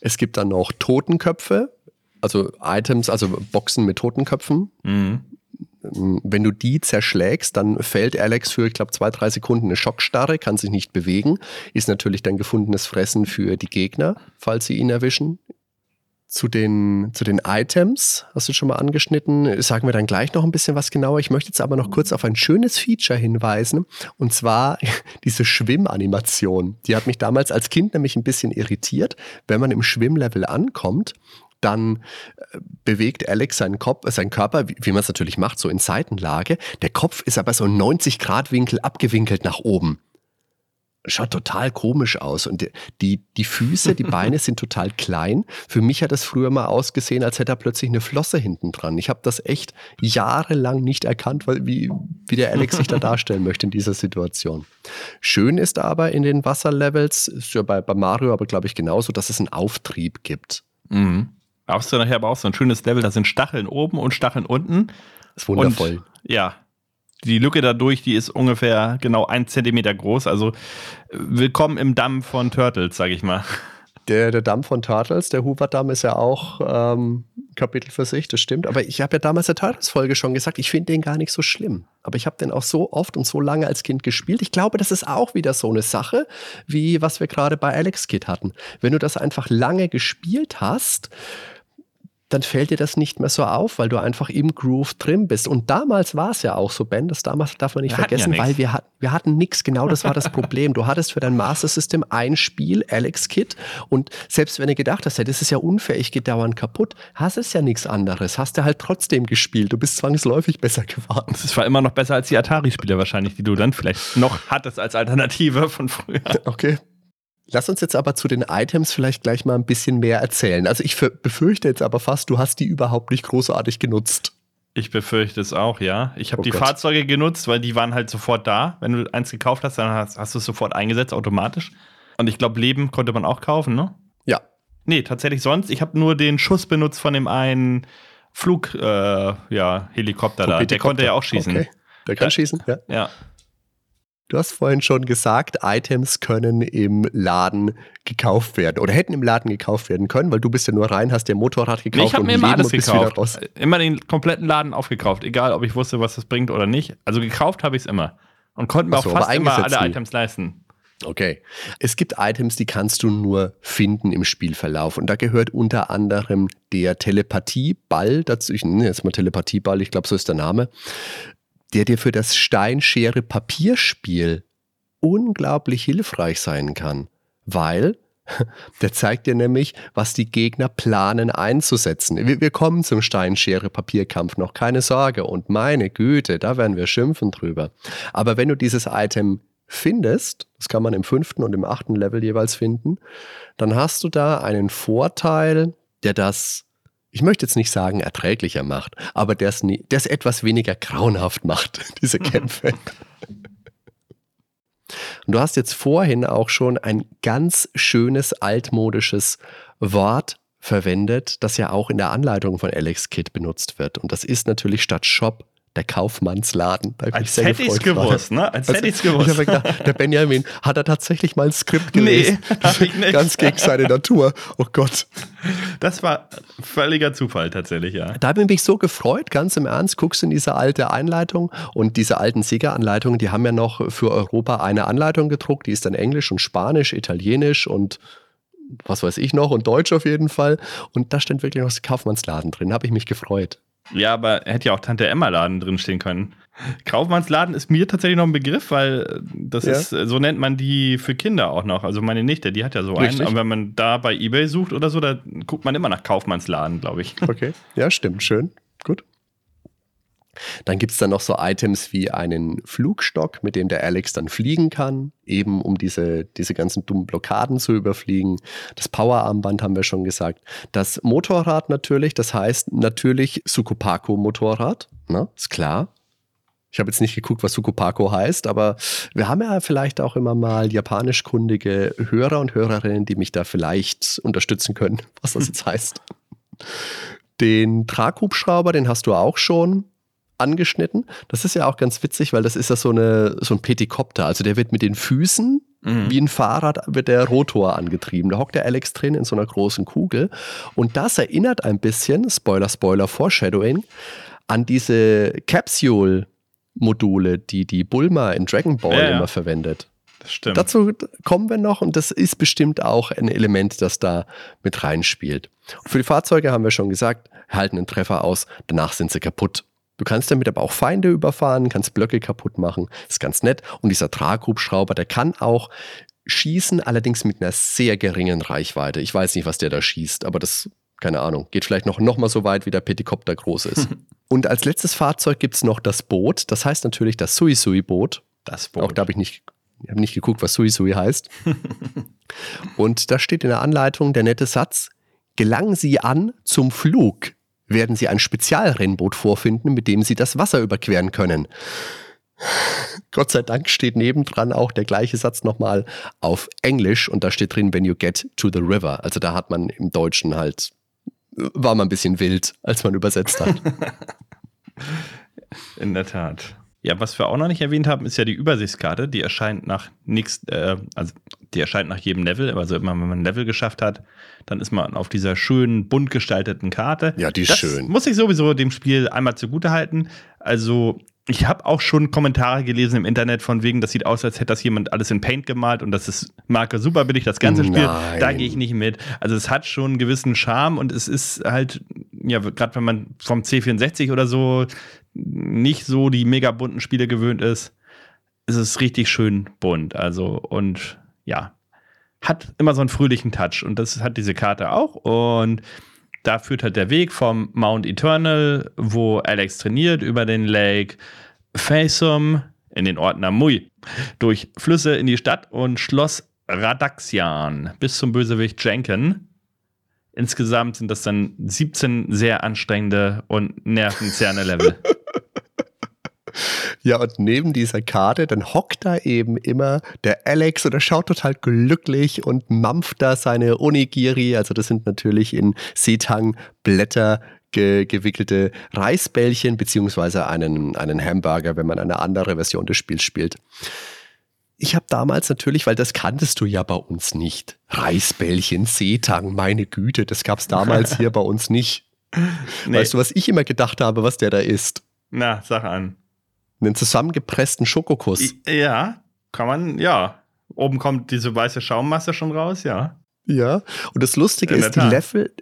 Es gibt dann noch Totenköpfe, also Items, also Boxen mit Totenköpfen. Mhm. Wenn du die zerschlägst, dann fällt Alex für, ich glaube, zwei, drei Sekunden eine Schockstarre, kann sich nicht bewegen. Ist natürlich dann gefundenes Fressen für die Gegner, falls sie ihn erwischen. Zu den, zu den Items, hast du schon mal angeschnitten, sagen wir dann gleich noch ein bisschen was genauer. Ich möchte jetzt aber noch kurz auf ein schönes Feature hinweisen, und zwar diese Schwimmanimation. Die hat mich damals als Kind nämlich ein bisschen irritiert. Wenn man im Schwimmlevel ankommt dann äh, bewegt Alex seinen Kopf, äh, seinen Körper, wie, wie man es natürlich macht, so in Seitenlage. Der Kopf ist aber so 90 Grad Winkel abgewinkelt nach oben. Schaut total komisch aus. Und die, die Füße, die Beine sind total klein. Für mich hat das früher mal ausgesehen, als hätte er plötzlich eine Flosse hinten dran. Ich habe das echt jahrelang nicht erkannt, weil, wie, wie der Alex sich da darstellen möchte in dieser Situation. Schön ist aber in den Wasserlevels, ist ja bei, bei Mario aber, glaube ich, genauso, dass es einen Auftrieb gibt. Mhm. Hast du nachher aber auch so ein schönes Level, da sind Stacheln oben und Stacheln unten. Das ist wundervoll. Und, ja. Die Lücke dadurch, die ist ungefähr genau ein Zentimeter groß. Also willkommen im Damm von Turtles, sag ich mal. Der, der Damm von Turtles, der Hoover-Damm ist ja auch ähm, Kapitel für sich, das stimmt. Aber ich habe ja damals der Turtles-Folge schon gesagt, ich finde den gar nicht so schlimm. Aber ich habe den auch so oft und so lange als Kind gespielt. Ich glaube, das ist auch wieder so eine Sache, wie was wir gerade bei Alex Kid hatten. Wenn du das einfach lange gespielt hast, dann fällt dir das nicht mehr so auf, weil du einfach im Groove drin bist. Und damals war es ja auch so, Ben, das damals darf man nicht Wir vergessen, ja weil wir, hat, wir hatten nichts. Genau das war das Problem. Du hattest für dein Master System ein Spiel, Alex Kid, und selbst wenn du gedacht hast, hey, das ist ja unfair, ich gehe dauernd kaputt, hast es ja nichts anderes. Hast du halt trotzdem gespielt. Du bist zwangsläufig besser geworden. Das war immer noch besser als die Atari-Spiele wahrscheinlich, die du dann vielleicht noch hattest als Alternative von früher. Okay. Lass uns jetzt aber zu den Items vielleicht gleich mal ein bisschen mehr erzählen. Also ich befürchte jetzt aber fast, du hast die überhaupt nicht großartig genutzt. Ich befürchte es auch, ja. Ich habe Oh die Gott. Fahrzeuge genutzt, weil die waren halt sofort da. Wenn du eins gekauft hast, dann hast, hast du es sofort eingesetzt, automatisch. Und ich glaube, Leben konnte man auch kaufen, ne? Ja. Nee, tatsächlich sonst. Ich habe nur den Schuss benutzt von dem einen Flug, äh, ja, Helikopter da. Der konnte ja auch schießen. Okay. Der kann Ja. schießen, ja. Ja. Du hast vorhin schon gesagt, Items können im Laden gekauft werden oder hätten im Laden gekauft werden können, weil du bist ja nur rein, hast dir Motorrad gekauft Nee, ich habe und mir immer alles gekauft. Immer den kompletten Laden aufgekauft, egal ob ich wusste, was das bringt oder nicht. Also gekauft habe ich es immer. Und konnte mir so, auch fast immer alle nie. Items leisten. Okay. Es gibt Items, die kannst du nur finden im Spielverlauf. Und da gehört unter anderem der Telepathieball dazu. Ich nenne jetzt mal Telepathieball, ich glaube, so ist der Name. Der dir für das Steinschere-Papierspiel unglaublich hilfreich sein kann. Weil der zeigt dir nämlich, was die Gegner planen einzusetzen. Wir, wir kommen zum Steinschere-Papierkampf noch, keine Sorge. Und meine Güte, da werden wir schimpfen drüber. Aber wenn du dieses Item findest, das kann man im fünften und im achten Level jeweils finden, dann hast du da einen Vorteil, der das, ich möchte jetzt nicht sagen erträglicher macht, aber der es, etwas weniger grauenhaft macht, diese Kämpfe. Und du hast jetzt vorhin auch schon ein ganz schönes altmodisches Wort verwendet, das ja auch in der Anleitung von Alex Kidd benutzt wird. Und das ist natürlich statt Shop der Kaufmannsladen. Da ich Als hätte ich es gewusst, ne? Als hätte ich es Ich gewusst. habe gedacht, der Benjamin, hat er tatsächlich mal ein Skript Nee, gelesen? hab ich nicht. Ganz gegen seine Natur. Oh Gott. Das war völliger Zufall tatsächlich, ja. Da habe ich mich so gefreut, ganz im Ernst, guckst in diese alte Einleitung und diese alten Sega-Anleitungen, die haben ja noch für Europa eine Anleitung gedruckt, die ist dann Englisch und Spanisch, Italienisch und was weiß ich noch und Deutsch auf jeden Fall. Und da stand wirklich noch das Kaufmannsladen drin, habe ich mich gefreut. Ja, aber hätte ja auch Tante Emma Laden drinstehen können. Kaufmannsladen ist mir tatsächlich noch ein Begriff, weil äh, das Ja. ist, äh, so nennt man die für Kinder auch noch. Also meine Nichte, die hat ja so Richtig. einen. Aber wenn man da bei Ebay sucht oder so, da guckt man immer nach Kaufmannsladen, glaube ich. Okay. Ja, stimmt. Schön. Gut. Dann gibt es dann noch so Items wie einen Flugstock, mit dem der Alex dann fliegen kann, eben um diese, diese ganzen dummen Blockaden zu überfliegen. Das Powerarmband haben wir schon gesagt. Das Motorrad natürlich, das heißt natürlich Sukupako-Motorrad, ne? ist klar. Ich habe jetzt nicht geguckt, was Sukupako heißt, aber wir haben ja vielleicht auch immer mal japanischkundige Hörer und Hörerinnen, die mich da vielleicht unterstützen können, was das jetzt heißt. Den Traghubschrauber, den hast du auch schon angeschnitten. Das ist ja auch ganz witzig, weil das ist ja so, eine, so ein Petikopter. Also der wird mit den Füßen, Mhm. wie ein Fahrrad, wird der Rotor angetrieben. Da hockt der Alex drin in so einer großen Kugel. Und das erinnert ein bisschen, Spoiler, Spoiler, Foreshadowing, an diese Capsule-Module, die die Bulma in Dragon Ball Ja, ja. immer verwendet. Das stimmt. Dazu kommen wir noch und das ist bestimmt auch ein Element, das da mit reinspielt. Und für die Fahrzeuge haben wir schon gesagt, halten einen Treffer aus, danach sind sie kaputt. Du kannst damit aber auch Feinde überfahren, kannst Blöcke kaputt machen, ist ganz nett. Und dieser Traghubschrauber, der kann auch schießen, allerdings mit einer sehr geringen Reichweite. Ich weiß nicht, was der da schießt, aber das, keine Ahnung, geht vielleicht noch, noch mal so weit, wie der Petikopter groß ist. und als letztes Fahrzeug gibt es noch das Boot, das heißt natürlich das Sui-Sui-Boot. das Auch da habe ich nicht, ich habe nicht geguckt, was Sui Sui heißt. Und da steht in der Anleitung der nette Satz: Gelangen Sie an zum Flug, werden Sie ein Spezialrennboot vorfinden, mit dem Sie das Wasser überqueren können. Gott sei Dank steht nebendran auch der gleiche Satz nochmal auf Englisch und da steht drin, when you get to the river. Also da hat man im Deutschen halt, war man ein bisschen wild, als man übersetzt hat. In der Tat. Ja, was wir auch noch nicht erwähnt haben, ist ja die Übersichtskarte. Die erscheint nach nix, äh, also die erscheint nach jedem Level. Also immer, wenn man ein Level geschafft hat, dann ist man auf dieser schönen, bunt gestalteten Karte. Ja, die ist das schön. Muss ich sowieso dem Spiel einmal zugute halten. Also, ich habe auch schon Kommentare gelesen im Internet von wegen, das sieht aus, als hätte das jemand alles in Paint gemalt und das ist Marke super billig, das ganze Spiel. Nein. Da gehe ich nicht mit. Also, es hat schon einen gewissen Charme und es ist halt ja, gerade wenn man vom C64 oder so nicht so die mega bunten Spiele gewöhnt ist, ist es richtig schön bunt. Also, und ja, hat immer so einen fröhlichen Touch. Und das hat diese Karte auch. Und da führt halt der Weg vom Mount Eternal, wo Alex trainiert, über den Lake Faisum in den Ort Namui, durch Flüsse in die Stadt und Schloss Radaxian bis zum Bösewicht Jenken. Insgesamt sind das dann 17 sehr anstrengende und nervenzerrende Level. Ja, und neben dieser Karte, dann hockt da eben immer der Alex und er schaut total glücklich und mampft da seine Onigiri. Also das sind natürlich in Setang Blätter ge gewickelte Reisbällchen beziehungsweise einen, einen Hamburger, wenn man eine andere Version des Spiels spielt. Ich habe damals natürlich, weil das kanntest du ja bei uns nicht. Reisbällchen, Seetang, meine Güte, das gab es damals hier bei uns nicht. Nee. Weißt du, was ich immer gedacht habe, was der da ist? Na, sag an einen zusammengepressten Schokokuss. Ja, kann man, ja. Oben kommt diese weiße Schaummasse schon raus, ja. Ja, und das Lustige In ist, die Level,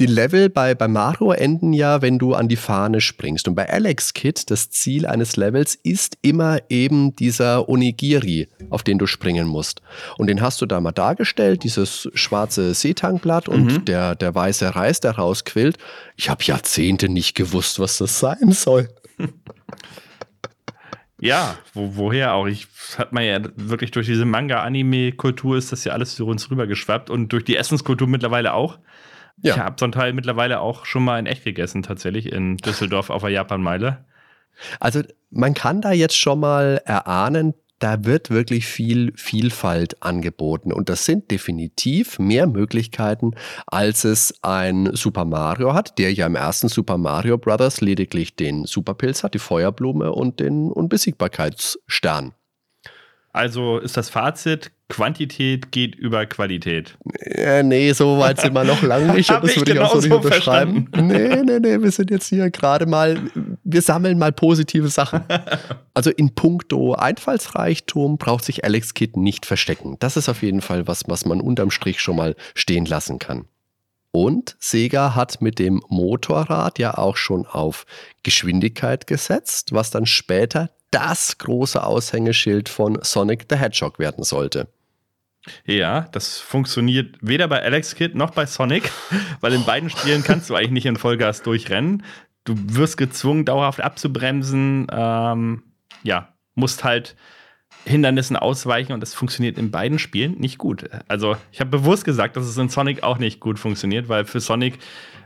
die Level bei, bei Mario enden ja, wenn du an die Fahne springst. Und bei Alex Kid, das Ziel eines Levels ist immer eben dieser Onigiri, auf den du springen musst. Und den hast du da mal dargestellt, dieses schwarze Seetangblatt und mhm. der, der weiße Reis, der rausquillt. Ich habe Jahrzehnte nicht gewusst, was das sein soll. Ja, wo, woher auch? Ich hat man ja wirklich durch diese Manga-Anime-Kultur ist das ja alles zu uns rübergeschwappt und durch die Essenskultur mittlerweile auch. Ja. Ich habe so einen Teil mittlerweile auch schon mal in echt gegessen, tatsächlich in Düsseldorf auf der Japanmeile. Also man kann da jetzt schon mal erahnen, da wird wirklich viel Vielfalt angeboten. Und das sind definitiv mehr Möglichkeiten, als es ein Super Mario hat, der ja im ersten Super Mario Bros. lediglich den Superpilz hat, die Feuerblume und den Unbesiegbarkeitsstern. Also ist das Fazit, Quantität geht über Qualität. Ja, nee, so weit sind wir noch lange nicht. das würde ich auch so nicht unterschreiben. Nee, nee, nee, wir sind jetzt hier gerade mal, wir sammeln mal positive Sachen. Also in puncto Einfallsreichtum braucht sich Alex Kidd nicht verstecken. Das ist auf jeden Fall was, was man unterm Strich schon mal stehen lassen kann. Und Sega hat mit dem Motorrad ja auch schon auf Geschwindigkeit gesetzt, was dann später das große Aushängeschild von Sonic the Hedgehog werden sollte. Ja, das funktioniert weder bei Alex Kidd noch bei Sonic, weil in beiden Spielen kannst du eigentlich nicht in Vollgas durchrennen. Du wirst gezwungen, dauerhaft abzubremsen. Ähm, ja, musst halt Hindernissen ausweichen und das funktioniert in beiden Spielen nicht gut. Also, ich habe bewusst gesagt, dass es in Sonic auch nicht gut funktioniert, weil für Sonic,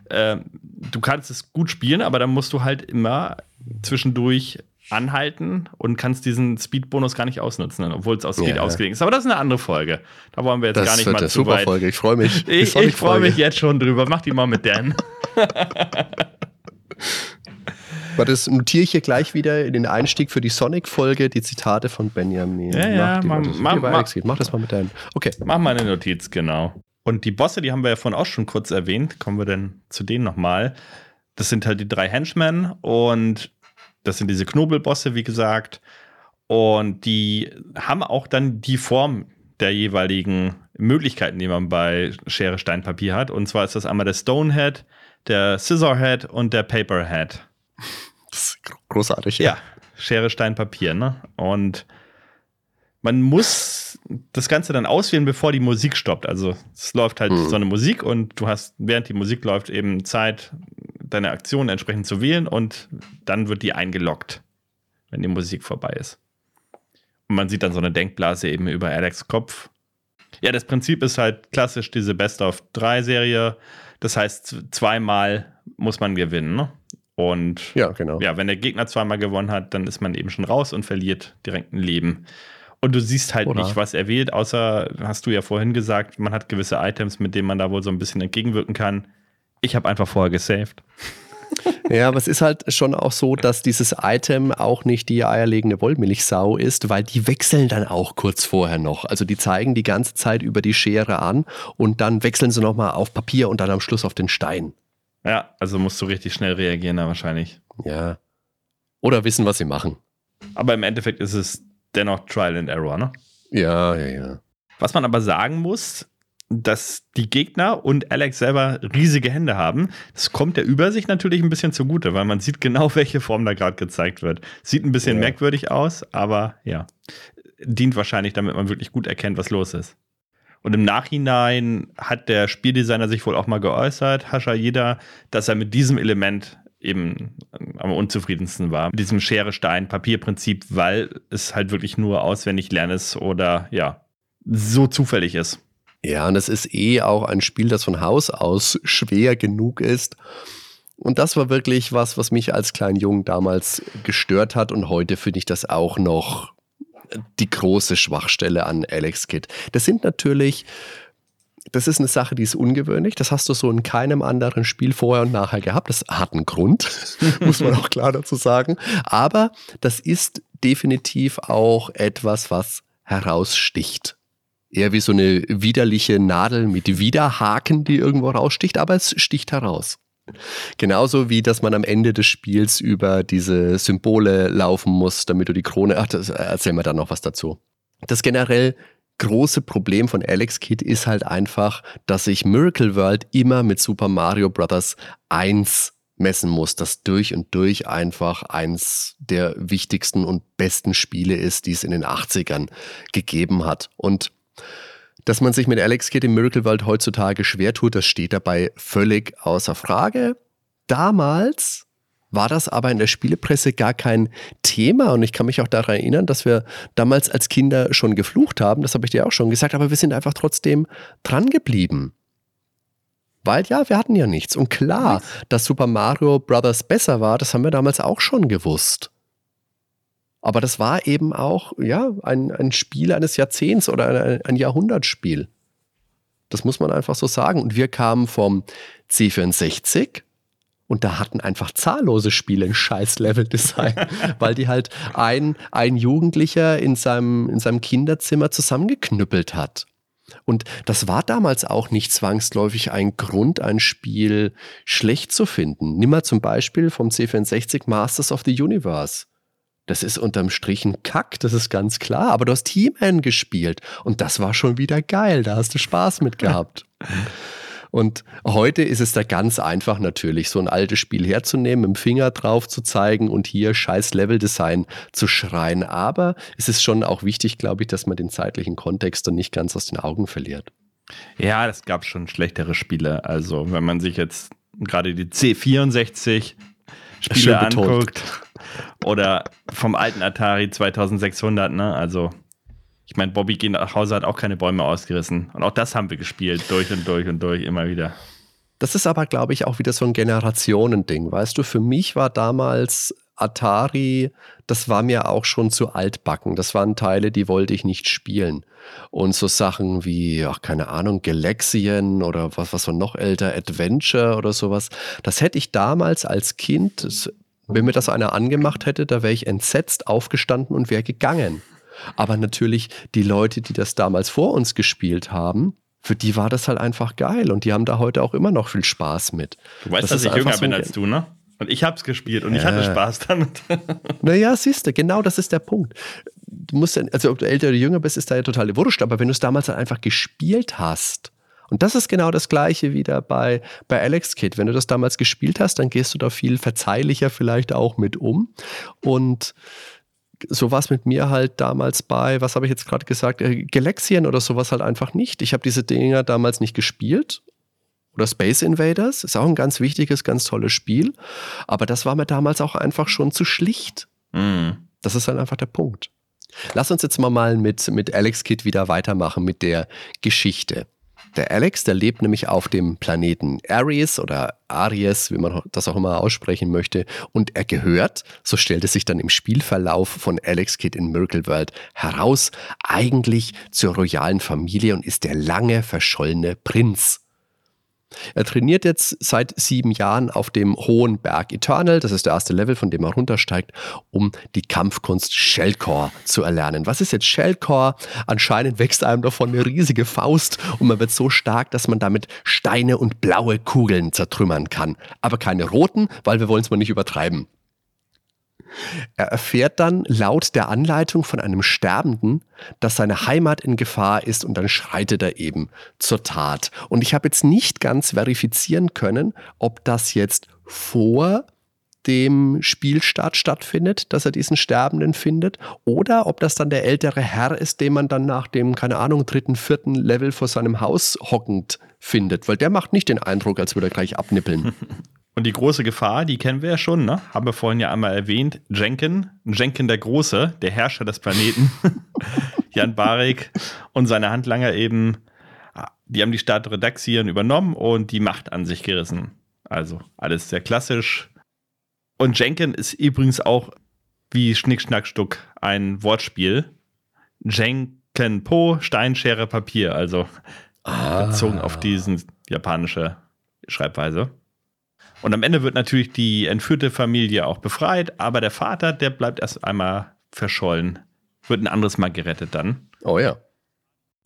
äh, du kannst es gut spielen, aber dann musst du halt immer zwischendurch anhalten und kannst diesen Speed-Bonus gar nicht ausnutzen, obwohl es aus Speed ja, ausgelegt ist. Aber das ist eine andere Folge. Da wollen wir jetzt das gar nicht mal zu super weit. Folge. Ich freue mich. Ich, ich freue mich jetzt schon drüber. Mach die mal mit Dan. Warte, das notiere ich hier gleich wieder in den Einstieg für die Sonic-Folge, die Zitate von Benjamin. Ja, ja, mach, mach, mach, mach das mal mit Dan. Okay. Mach mal eine Notiz, genau. Und die Bosse, die haben wir ja vorhin auch schon kurz erwähnt. Kommen wir denn zu denen nochmal? Das sind halt die drei Henchmen und das sind diese Knobelbosse, wie gesagt. Und die haben auch dann die Form der jeweiligen Möglichkeiten, die man bei Schere, Stein, Papier hat. Und zwar ist das einmal der Stonehead, der Scissorhead und der Paperhead. Das ist großartig, ja. Ja, Schere, Stein, Papier, ne? Und man muss das Ganze dann auswählen, bevor die Musik stoppt. Also es läuft halt mhm. so eine Musik und du hast, während die Musik läuft, eben Zeit, deine Aktion entsprechend zu wählen und dann wird die eingeloggt, wenn die Musik vorbei ist. Und man sieht dann so eine Denkblase eben über Alex Kopf. Ja, das Prinzip ist halt klassisch diese Best of 3 Serie. Das heißt, zweimal muss man gewinnen. Ne? Und ja, genau. ja, wenn der Gegner zweimal gewonnen hat, dann ist man eben schon raus und verliert direkt ein Leben. Und du siehst halt Oder? nicht, was er wählt, außer, hast du ja vorhin gesagt, man hat gewisse Items, mit denen man da wohl so ein bisschen entgegenwirken kann. Ich habe einfach vorher gesaved. Ja, aber es ist halt schon auch so, dass dieses Item auch nicht die eierlegende Wollmilchsau ist, weil die wechseln dann auch kurz vorher noch. Also die zeigen die ganze Zeit über die Schere an und dann wechseln sie nochmal auf Papier und dann am Schluss auf den Stein. Ja, also musst du richtig schnell reagieren da wahrscheinlich. Ja. Oder wissen, was sie machen. Aber im Endeffekt ist es dennoch Trial and Error, ne? Ja, ja, ja. Was man aber sagen muss, dass die Gegner und Alex selber riesige Hände haben. Das kommt der Übersicht natürlich ein bisschen zugute, weil man sieht genau, welche Form da gerade gezeigt wird. Sieht ein bisschen ja. merkwürdig aus, aber ja, dient wahrscheinlich, damit man wirklich gut erkennt, was los ist. Und im Nachhinein hat der Spieldesigner sich wohl auch mal geäußert, Hascha Jeder, dass er mit diesem Element eben am unzufriedensten war. Mit diesem Schere-Stein-Papier-Prinzip, weil es halt wirklich nur auswendig lernest oder ja, so zufällig ist. Ja, und es ist eh auch ein Spiel, das von Haus aus schwer genug ist. Und das war wirklich was, was mich als kleinen Jungen damals gestört hat. Und heute finde ich das auch noch die große Schwachstelle an Alex Kidd. Das sind natürlich, das ist eine Sache, die ist ungewöhnlich. Das hast du so in keinem anderen Spiel vorher und nachher gehabt. Das hat einen Grund, muss man auch klar dazu sagen. Aber das ist definitiv auch etwas, was heraussticht eher wie so eine widerliche Nadel mit Widerhaken, die irgendwo raussticht, aber es sticht heraus. Genauso wie, dass man am Ende des Spiels über diese Symbole laufen muss, damit du die Krone. Ach, das erzählen wir dann noch was dazu. Das generell große Problem von Alex Kidd ist halt einfach, dass sich Miracle World immer mit Super Mario Bros. 1 messen muss, das durch und durch einfach eins der wichtigsten und besten Spiele ist, die es in den 80ern gegeben hat. Und dass man sich mit Alex Kidd im Miracle World heutzutage schwer tut, das steht dabei völlig außer Frage. Damals war das aber in der Spielepresse gar kein Thema und ich kann mich auch daran erinnern, dass wir damals als Kinder schon geflucht haben, das habe ich dir auch schon gesagt, aber wir sind einfach trotzdem dran geblieben. Weil ja, wir hatten ja nichts. Und klar, dass Super Mario Bros. besser war, das haben wir damals auch schon gewusst. Aber das war eben auch ja, ein, ein Spiel eines Jahrzehnts oder ein, ein Jahrhundertspiel. Das muss man einfach so sagen. Und wir kamen vom C64 und da hatten einfach zahllose Spiele ein scheiß Level-Design, weil die halt ein, ein Jugendlicher in seinem, in seinem Kinderzimmer zusammengeknüppelt hat. Und das war damals auch nicht zwangsläufig ein Grund, ein Spiel schlecht zu finden. Nimm mal zum Beispiel vom C64 Masters of the Universe. Das ist unterm Strich ein Kack, das ist ganz klar. Aber du hast He-Man gespielt und das war schon wieder geil. Da hast du Spaß mit gehabt. Und heute ist es da ganz einfach natürlich, so ein altes Spiel herzunehmen, mit dem Finger drauf zu zeigen und hier scheiß Level-Design zu schreien. Aber es ist schon auch wichtig, glaube ich, dass man den zeitlichen Kontext dann nicht ganz aus den Augen verliert. Ja, es gab schon schlechtere Spiele. Also, wenn man sich jetzt gerade die C64 Spiele anguckt. Oder vom alten Atari 2600, ne? Also, ich meine, Bobby geht nach Hause hat auch keine Bäume ausgerissen. Und auch das haben wir gespielt, durch und durch und durch, immer wieder. Das ist aber, glaube ich, auch wieder so ein Generationending. Weißt du, für mich war damals Atari, das war mir auch schon zu altbacken. Das waren Teile, die wollte ich nicht spielen. Und so Sachen wie, ach, keine Ahnung, Galaxien oder was, was war noch älter, Adventure oder sowas, das hätte ich damals als Kind, wenn mir das einer angemacht hätte, da wäre ich entsetzt aufgestanden und wäre gegangen. Aber natürlich die Leute, die das damals vor uns gespielt haben, für die war das halt einfach geil und die haben da heute auch immer noch viel Spaß mit. Du weißt, das dass ich jünger so bin als du, ne? Und ich habe es gespielt und ja. ich hatte Spaß damit. naja, siehst du, genau das ist der Punkt. Du musst ja, also ob du älter oder jünger bist, ist da ja total wurscht, aber wenn du es damals halt einfach gespielt hast, und das ist genau das Gleiche wieder bei, bei Alex Kid. Wenn du das damals gespielt hast, dann gehst du da viel verzeihlicher vielleicht auch mit um. Und so war es mit mir halt damals bei, was habe ich jetzt gerade gesagt, äh, Galaxien oder sowas halt einfach nicht. Ich habe diese Dinger damals nicht gespielt oder Space Invaders. Ist auch ein ganz wichtiges, ganz tolles Spiel. Aber das war mir damals auch einfach schon zu schlicht. Mhm. Das ist halt einfach der Punkt. Lass uns jetzt mal, mal mit, mit Alex Kidd wieder weitermachen mit der Geschichte. Der Alex, der lebt nämlich auf dem Planeten Aries oder Aries, wie man das auch immer aussprechen möchte. Und er gehört, so stellt es sich dann im Spielverlauf von Alex Kidd in Miracle World heraus, eigentlich zur royalen Familie und ist der lange verschollene Prinz. Er trainiert jetzt seit sieben Jahren auf dem hohen Berg Eternal. Das ist der erste Level, von dem er runtersteigt, um die Kampfkunst Shellcore zu erlernen. Was ist jetzt Shellcore? Anscheinend wächst einem davon eine riesige Faust und man wird so stark, dass man damit Steine und blaue Kugeln zertrümmern kann. Aber keine roten, weil wir wollen es mal nicht übertreiben. Er erfährt dann laut der Anleitung von einem Sterbenden, dass seine Heimat in Gefahr ist und dann schreitet er eben zur Tat. Und ich habe jetzt nicht ganz verifizieren können, ob das jetzt vor dem Spielstart stattfindet, dass er diesen Sterbenden findet, oder ob das dann der ältere Herr ist, den man dann nach dem, keine Ahnung, dritten, vierten Level vor seinem Haus hockend findet, weil der macht nicht den Eindruck, als würde er gleich abnippeln. Und die große Gefahr, die kennen wir ja schon, ne? Haben wir vorhin ja einmal erwähnt. Jenkin, Jenkin der Große, der Herrscher des Planeten, Jan Barik und seine Handlanger eben, die haben die Stadt Redaxien übernommen und die Macht an sich gerissen. Also alles sehr klassisch. Und Jenkin ist übrigens auch wie Schnick, Schnack, Stuck ein Wortspiel. Jenkin Po, Steinschere, Papier. Also ah. bezogen auf diesen japanische Schreibweise. Und am Ende wird natürlich die entführte Familie auch befreit, aber der Vater, der bleibt erst einmal verschollen. Wird ein anderes Mal gerettet dann. Oh ja.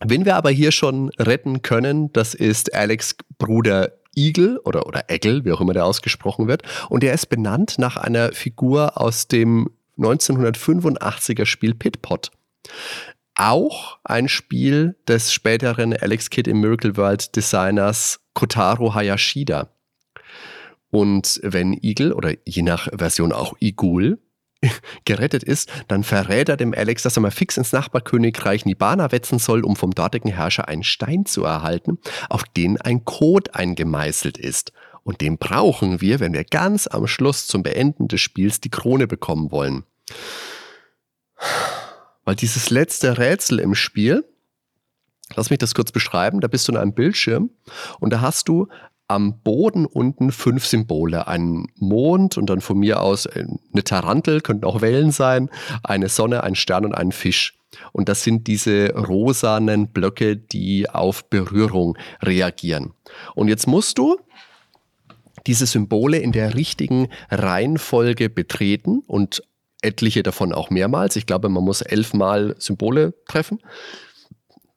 Wen wir aber hier schon retten können, das ist Alex Bruder Eagle oder, oder Eggle, wie auch immer der ausgesprochen wird. Und der ist benannt nach einer Figur aus dem 1985er Spiel Pitpot. Auch ein Spiel des späteren Alex Kidd im Miracle World Designers Kotaro Hayashida. Und wenn Eagle oder je nach Version auch Igul gerettet ist, dann verrät er dem Alex, dass er mal fix ins Nachbarkönigreich Nibana wetzen soll, um vom dortigen Herrscher einen Stein zu erhalten, auf den ein Code eingemeißelt ist. Und den brauchen wir, wenn wir ganz am Schluss zum Beenden des Spiels die Krone bekommen wollen. Weil dieses letzte Rätsel im Spiel, lass mich das kurz beschreiben, da bist du in einem Bildschirm und da hast du am Boden unten fünf Symbole. Ein Mond und dann von mir aus eine Tarantel, könnten auch Wellen sein, eine Sonne, ein Stern und ein Fisch. Und das sind diese rosanen Blöcke, die auf Berührung reagieren. Und jetzt musst du diese Symbole in der richtigen Reihenfolge betreten und etliche davon auch mehrmals. Ich glaube, man muss elfmal Symbole treffen.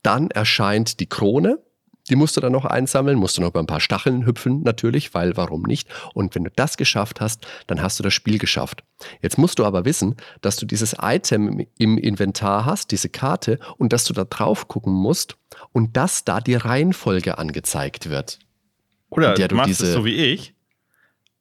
Dann erscheint die Krone die musst du dann noch einsammeln, musst du noch über ein paar Stacheln hüpfen, natürlich, weil warum nicht? Und wenn du das geschafft hast, dann hast du das Spiel geschafft. Jetzt musst du aber wissen, dass du dieses Item im Inventar hast, diese Karte, und dass du da drauf gucken musst und dass da die Reihenfolge angezeigt wird. Oder du machst es so wie ich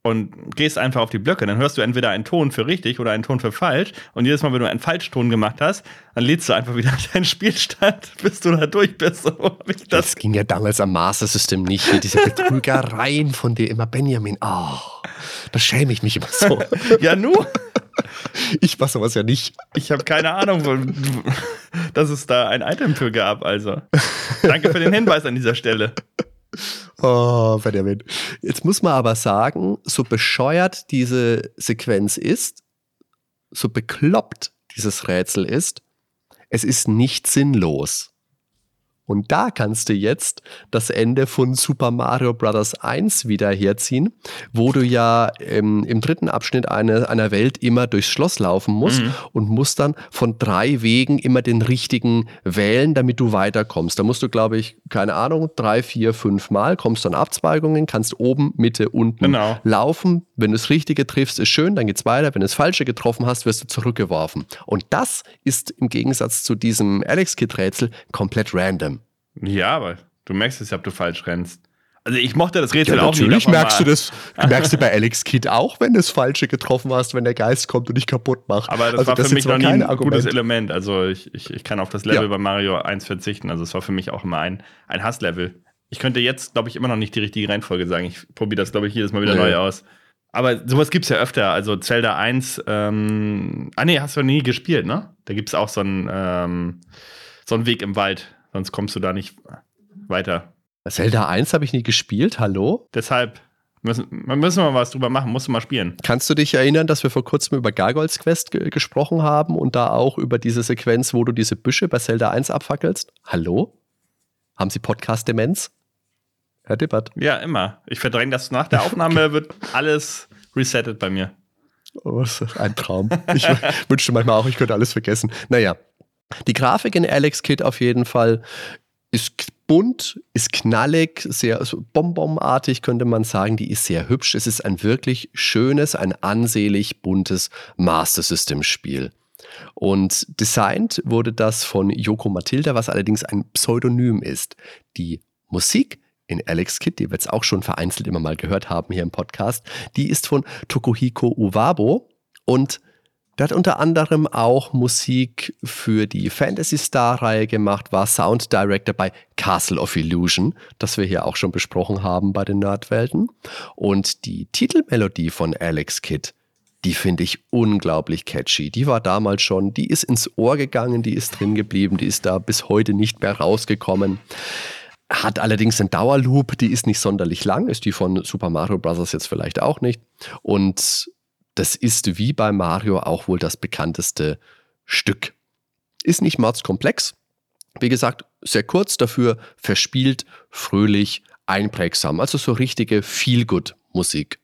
und gehst einfach auf die Blöcke, dann hörst du entweder einen Ton für richtig oder einen Ton für falsch. Und jedes Mal, wenn du einen Falschton gemacht hast, dann lädst du einfach wieder deinen Spielstand, bis du da durch bist. So das, das ging ja damals am Master System nicht. Hier diese Betrügereien von dir immer, Benjamin. Oh, da schäme ich mich immer so. ja, nur. Ich war sowas ja nicht. Ich habe keine Ahnung, dass es da ein Item für gab. Also, danke für den Hinweis an dieser Stelle. Oh, Benjamin. Jetzt muss man aber sagen, so bescheuert diese Sequenz ist, so bekloppt dieses Rätsel ist, es ist nicht sinnlos. Und da kannst du jetzt das Ende von Super Mario Bros. 1 wieder herziehen, wo du ja ähm, im dritten Abschnitt eine, einer Welt immer durchs Schloss laufen musst mhm. und musst dann von drei Wegen immer den richtigen wählen, damit du weiterkommst. Da musst du, glaube ich, keine Ahnung, drei, vier, fünf Mal, kommst dann Abzweigungen, kannst oben, Mitte, unten genau. laufen. Wenn du das Richtige triffst, ist schön, dann geht's weiter. Wenn du das Falsche getroffen hast, wirst du zurückgeworfen. Und das ist im Gegensatz zu diesem Alex-Kid-Rätsel komplett random. Ja, aber du merkst es ja, ob du falsch rennst. Also ich mochte das Rätsel ja, auch natürlich nicht. Natürlich merkst du das, merkst du bei Alex Kidd auch, wenn du das Falsche getroffen hast, wenn der Geist kommt und dich kaputt macht. Aber das also war das für mich noch nie ein Argument. gutes Element. Also ich, ich, ich kann auf das Level ja. bei Mario 1 verzichten. Also es war für mich auch immer ein, ein Hasslevel. Ich könnte jetzt, glaube ich, immer noch nicht die richtige Reihenfolge sagen. Ich probiere das, glaube ich, jedes Mal wieder nee. neu aus. Aber sowas gibt es ja öfter. Also Zelda 1, ähm, ah nee, hast du nie gespielt, ne? Da gibt es auch so einen, ähm, so einen Weg im Wald Sonst kommst du da nicht weiter. Zelda 1 habe ich nie gespielt, hallo? Deshalb müssen, müssen wir mal was drüber machen, musst du mal spielen. Kannst du dich erinnern, dass wir vor kurzem über Gargoyles Quest ge gesprochen haben und da auch über diese Sequenz, wo du diese Büsche bei Zelda 1 abfackelst? Hallo? Haben Sie Podcast-Demenz? Herr Dippert. Ja, immer. Ich verdränge das nach der Aufnahme, wird alles resettet bei mir. Oh, ein Traum. Ich wünschte manchmal auch, ich könnte alles vergessen. Naja, die Grafik in Alex Kid auf jeden Fall ist bunt, ist knallig, sehr also bonbonartig könnte man sagen. Die ist sehr hübsch. Es ist ein wirklich schönes, ein ansehlich buntes Master System Spiel. Und designt wurde das von Yoko Matilda, was allerdings ein Pseudonym ist. Die Musik in Alex Kid, die wir jetzt auch schon vereinzelt immer mal gehört haben hier im Podcast, die ist von Tokuhiko Uwabo und der hat unter anderem auch Musik für die Fantasy Star-Reihe gemacht, war Sound Director bei Castle of Illusion, das wir hier auch schon besprochen haben bei den Nerdwelten. Und die Titelmelodie von Alex Kidd, die finde ich unglaublich catchy. Die war damals schon, die ist ins Ohr gegangen, die ist drin geblieben, die ist da bis heute nicht mehr rausgekommen. Hat allerdings einen Dauerloop, die ist nicht sonderlich lang, ist die von Super Mario Bros. jetzt vielleicht auch nicht. Und das ist wie bei Mario auch wohl das bekannteste Stück. Ist nicht mordskomplex. Wie gesagt, sehr kurz, dafür verspielt, fröhlich, einprägsam. Also so richtige Feel-Good-Musik.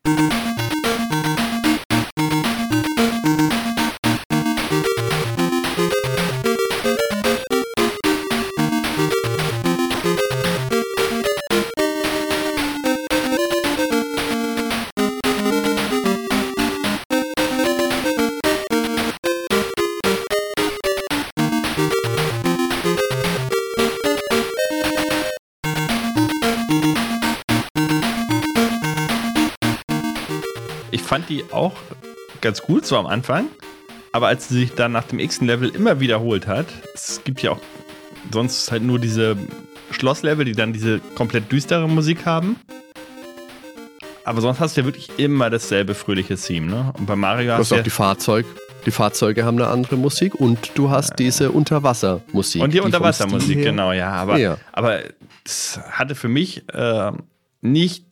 Die auch ganz gut, so am Anfang. Aber als sie sich dann nach dem x Level immer wiederholt hat, es gibt ja auch sonst halt nur diese Schlosslevel, die dann diese komplett düstere Musik haben. Aber sonst hast du ja wirklich immer dasselbe fröhliche Theme, ne? Und bei Mario hast du auch die Fahrzeug, die Fahrzeuge haben eine andere Musik und du hast ja. diese Unterwassermusik. Und die, die Unterwassermusik, genau, ja. Aber, ja. aber es hatte für mich äh, nicht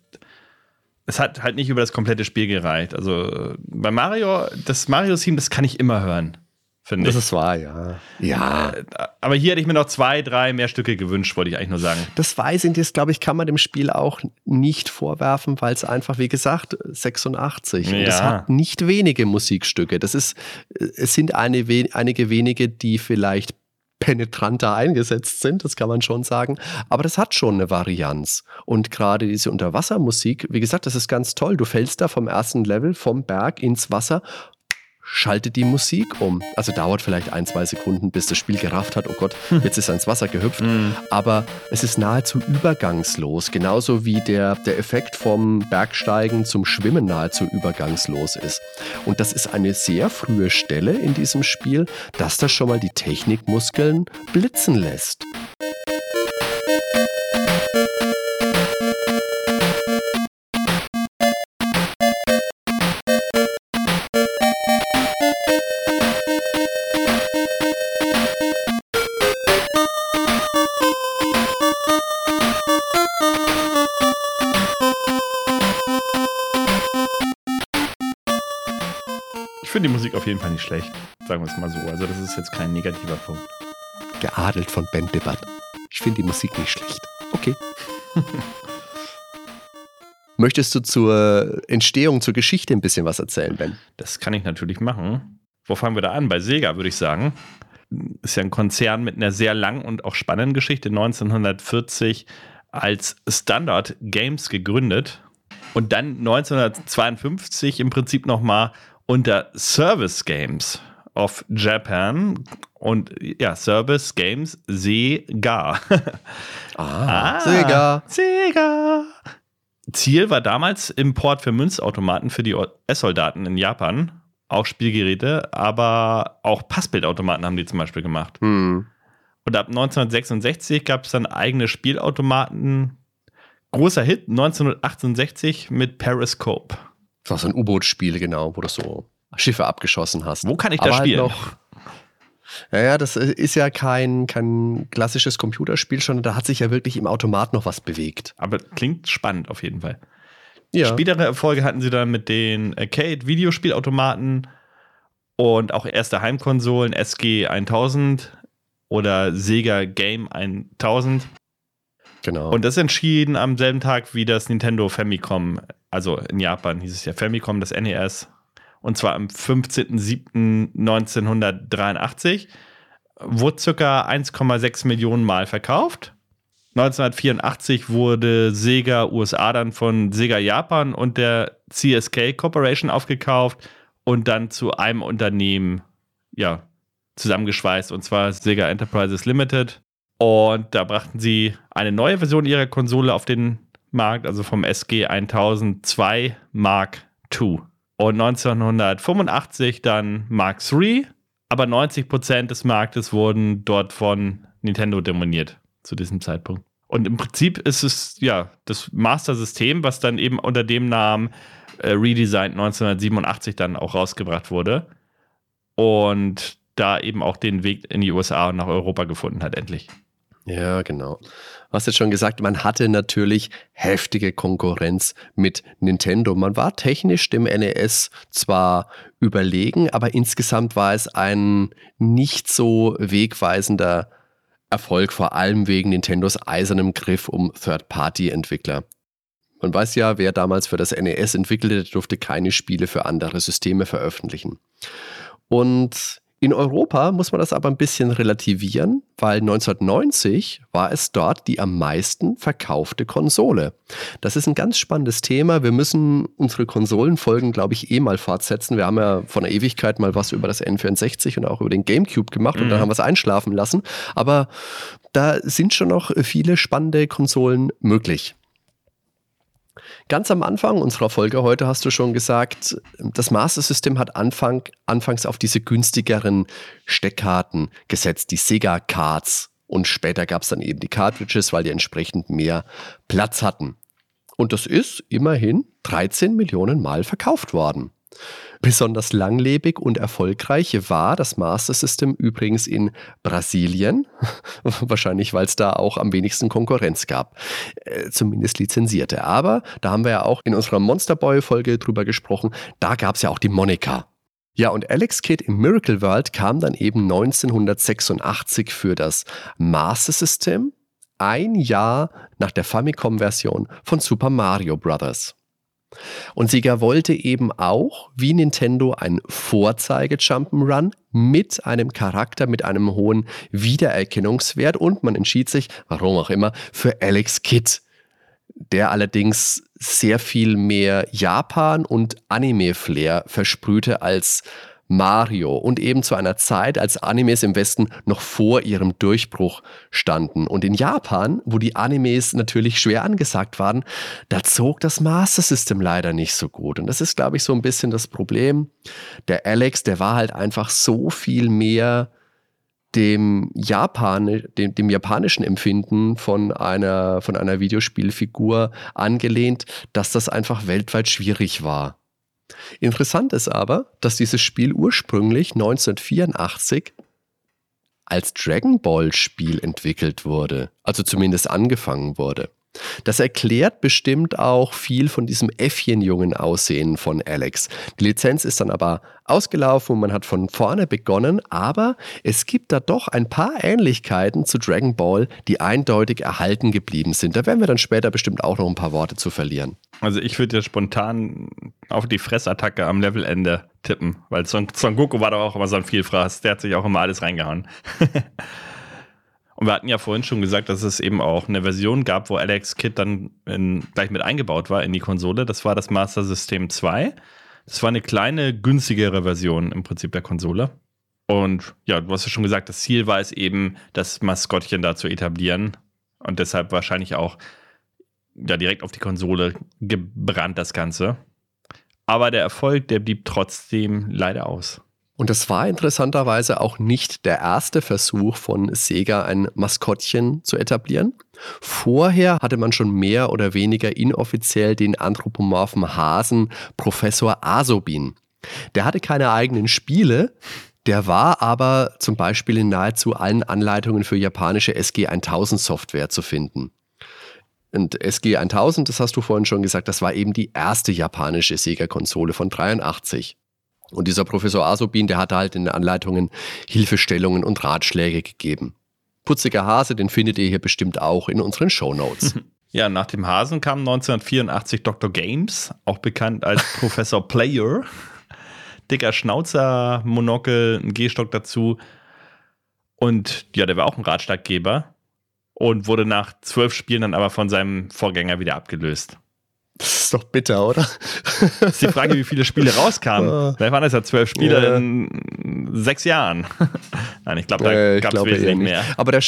es hat halt nicht über das komplette Spiel gereicht. Also bei Mario, das Mario-Theme, das kann ich immer hören. Finde ich. Das ist wahr, ja. Ja. Äh, aber hier hätte ich mir noch zwei, drei mehr Stücke gewünscht, wollte ich eigentlich nur sagen. Das weiß ich, das glaube ich, kann man dem Spiel auch nicht vorwerfen, weil es einfach, wie gesagt, 86. Ja. Und es hat nicht wenige Musikstücke. Das ist, es sind eine, einige wenige, die vielleicht penetranter eingesetzt sind, das kann man schon sagen. Aber das hat schon eine Varianz. Und gerade diese Unterwassermusik, wie gesagt, das ist ganz toll. Du fällst da vom ersten Level vom Berg ins Wasser schaltet die Musik um. Also dauert vielleicht ein, zwei Sekunden, bis das Spiel gerafft hat, oh Gott, hm. jetzt ist er ins Wasser gehüpft. Mhm. Aber es ist nahezu übergangslos, genauso wie der, der Effekt vom Bergsteigen zum Schwimmen nahezu übergangslos ist. Und das ist eine sehr frühe Stelle in diesem Spiel, dass das schon mal die Technikmuskeln blitzen lässt. Jeden Fall nicht schlecht. Sagen wir es mal so. Also, das ist jetzt kein negativer Punkt. Geadelt von Ben Dibbert. Ich finde die Musik nicht schlecht. Okay. Möchtest du zur Entstehung, zur Geschichte ein bisschen was erzählen, Ben? Das kann ich natürlich machen. Wo fangen wir da an? Bei Sega, würde ich sagen. Ist ja ein Konzern mit einer sehr langen und auch spannenden Geschichte. 1940 als Standard Games gegründet und dann 1952 im Prinzip nochmal unter Service Games of Japan und ja, Service Games Sega. ah, ah, Sega. Sega. Ziel war damals Import für Münzautomaten für die US-Soldaten in Japan. Auch Spielgeräte, aber auch Passbildautomaten haben die zum Beispiel gemacht. Hm. Und ab 1966 gab es dann eigene Spielautomaten. Großer Hit 1968 mit Periscope. Das war so ein U-Boot-Spiel, genau, wo du so Schiffe abgeschossen hast. Wo kann ich das halt spielen? Halt noch, ja, das ist ja kein, kein klassisches Computerspiel, sondern da hat sich ja wirklich im Automat noch was bewegt. Aber klingt spannend auf jeden Fall. Ja. Spätere Erfolge hatten sie dann mit den Arcade-Videospielautomaten und auch erste Heimkonsolen SG 1000 oder Sega Game 1000. Genau. Und das entschieden am selben Tag wie das Nintendo Famicom also in Japan hieß es ja Famicom, das NES. Und zwar am 15.07.1983. Wurde circa 1,6 Millionen Mal verkauft. 1984 wurde Sega USA dann von Sega Japan und der CSK Corporation aufgekauft und dann zu einem Unternehmen ja, zusammengeschweißt, und zwar Sega Enterprises Limited. Und da brachten sie eine neue Version ihrer Konsole auf den Markt, also vom SG 1002 Mark II. Und 1985 dann Mark III, aber 90% des Marktes wurden dort von Nintendo dominiert zu diesem Zeitpunkt. Und im Prinzip ist es ja das Master-System, was dann eben unter dem Namen äh, Redesigned 1987 dann auch rausgebracht wurde. Und da eben auch den Weg in die USA und nach Europa gefunden hat, endlich. Ja, genau. Hast jetzt schon gesagt, man hatte natürlich heftige Konkurrenz mit Nintendo. Man war technisch dem NES zwar überlegen, aber insgesamt war es ein nicht so wegweisender Erfolg, vor allem wegen Nintendos eisernem Griff um Third-Party-Entwickler. Man weiß ja, wer damals für das NES entwickelte, durfte keine Spiele für andere Systeme veröffentlichen. Und in Europa muss man das aber ein bisschen relativieren, weil 1990 war es dort die am meisten verkaufte Konsole. Das ist ein ganz spannendes Thema. Wir müssen unsere Konsolenfolgen, glaube ich, eh mal fortsetzen. Wir haben ja von der Ewigkeit mal was über das N64 und auch über den GameCube gemacht mhm. und dann mhm. haben wir es einschlafen lassen. Aber da sind schon noch viele spannende Konsolen möglich. Ganz am Anfang unserer Folge heute hast du schon gesagt, das Master System hat Anfang, anfangs auf diese günstigeren Steckkarten gesetzt, die Sega Cards. Und später gab es dann eben die Cartridges, weil die entsprechend mehr Platz hatten. Und das ist immerhin 13 Millionen Mal verkauft worden. Besonders langlebig und erfolgreich war das Master System übrigens in Brasilien, wahrscheinlich weil es da auch am wenigsten Konkurrenz gab, äh, zumindest lizenzierte. Aber da haben wir ja auch in unserer Monsterboy-Folge drüber gesprochen, da gab es ja auch die Monika. Ja, und Alex Kidd im Miracle World kam dann eben 1986 für das Master System, ein Jahr nach der Famicom-Version von Super Mario Bros. Und Sega wollte eben auch, wie Nintendo, ein Vorzeige-Jump'n'Run mit einem Charakter, mit einem hohen Wiedererkennungswert. Und man entschied sich, warum auch immer, für Alex Kidd, der allerdings sehr viel mehr Japan- und Anime-Flair versprühte als Mario und eben zu einer Zeit, als Animes im Westen noch vor ihrem Durchbruch standen. Und in Japan, wo die Animes natürlich schwer angesagt waren, da zog das Master System leider nicht so gut. Und das ist, glaube ich, so ein bisschen das Problem. Der Alex, der war halt einfach so viel mehr dem, Japan, dem, dem, japanischen Empfinden von einer, von einer Videospielfigur angelehnt, dass das einfach weltweit schwierig war. Interessant ist aber, dass dieses Spiel ursprünglich 1984 als Dragon Ball Spiel entwickelt wurde, also zumindest angefangen wurde. Das erklärt bestimmt auch viel von diesem Äffchenjungen Aussehen von Alex. Die Lizenz ist dann aber ausgelaufen und man hat von vorne begonnen, aber es gibt da doch ein paar Ähnlichkeiten zu Dragon Ball, die eindeutig erhalten geblieben sind. Da werden wir dann später bestimmt auch noch ein paar Worte zu verlieren. Also ich würde ja spontan auf die Fressattacke am Levelende tippen, weil Son, Son Goku war doch auch immer so ein Vielfraß. Der hat sich auch immer alles reingehauen. Und wir hatten ja vorhin schon gesagt, dass es eben auch eine Version gab, wo Alex Kid dann in, gleich mit eingebaut war in die Konsole. Das war das Master System 2. Das war eine kleine, günstigere Version im Prinzip der Konsole. Und ja, du hast ja schon gesagt, das Ziel war es eben, das Maskottchen da zu etablieren. Und deshalb wahrscheinlich auch ja, direkt auf die Konsole gebrannt, das Ganze. Aber der Erfolg, der blieb trotzdem leider aus. Und das war interessanterweise auch nicht der erste Versuch von Sega, ein Maskottchen zu etablieren. Vorher hatte man schon mehr oder weniger inoffiziell den anthropomorphen Hasen Professor Asobin. Der hatte keine eigenen Spiele, der war aber zum Beispiel in nahezu allen Anleitungen für japanische SG-1000 Software zu finden. Und SG-1000, das hast du vorhin schon gesagt, das war eben die erste japanische Sega-Konsole von 83. Und dieser Professor Asobin, der hatte halt in den Anleitungen Hilfestellungen und Ratschläge gegeben. Putziger Hase, den findet ihr hier bestimmt auch in unseren Show Notes. Ja, nach dem Hasen kam 1984 Dr. Games, auch bekannt als Professor Player. Dicker Schnauzer, Monokel, ein Gehstock dazu. Und ja, der war auch ein Ratschlaggeber. und wurde nach zwölf Spielen dann aber von seinem Vorgänger wieder abgelöst. Das ist doch bitter, oder? Das ist die Frage, wie viele Spiele rauskamen. Ah. Vielleicht waren das ja zwölf Spiele Ja. in sechs Jahren. Nein, ich glaube, da Äh, gab es wesentlich mehr. Aber der,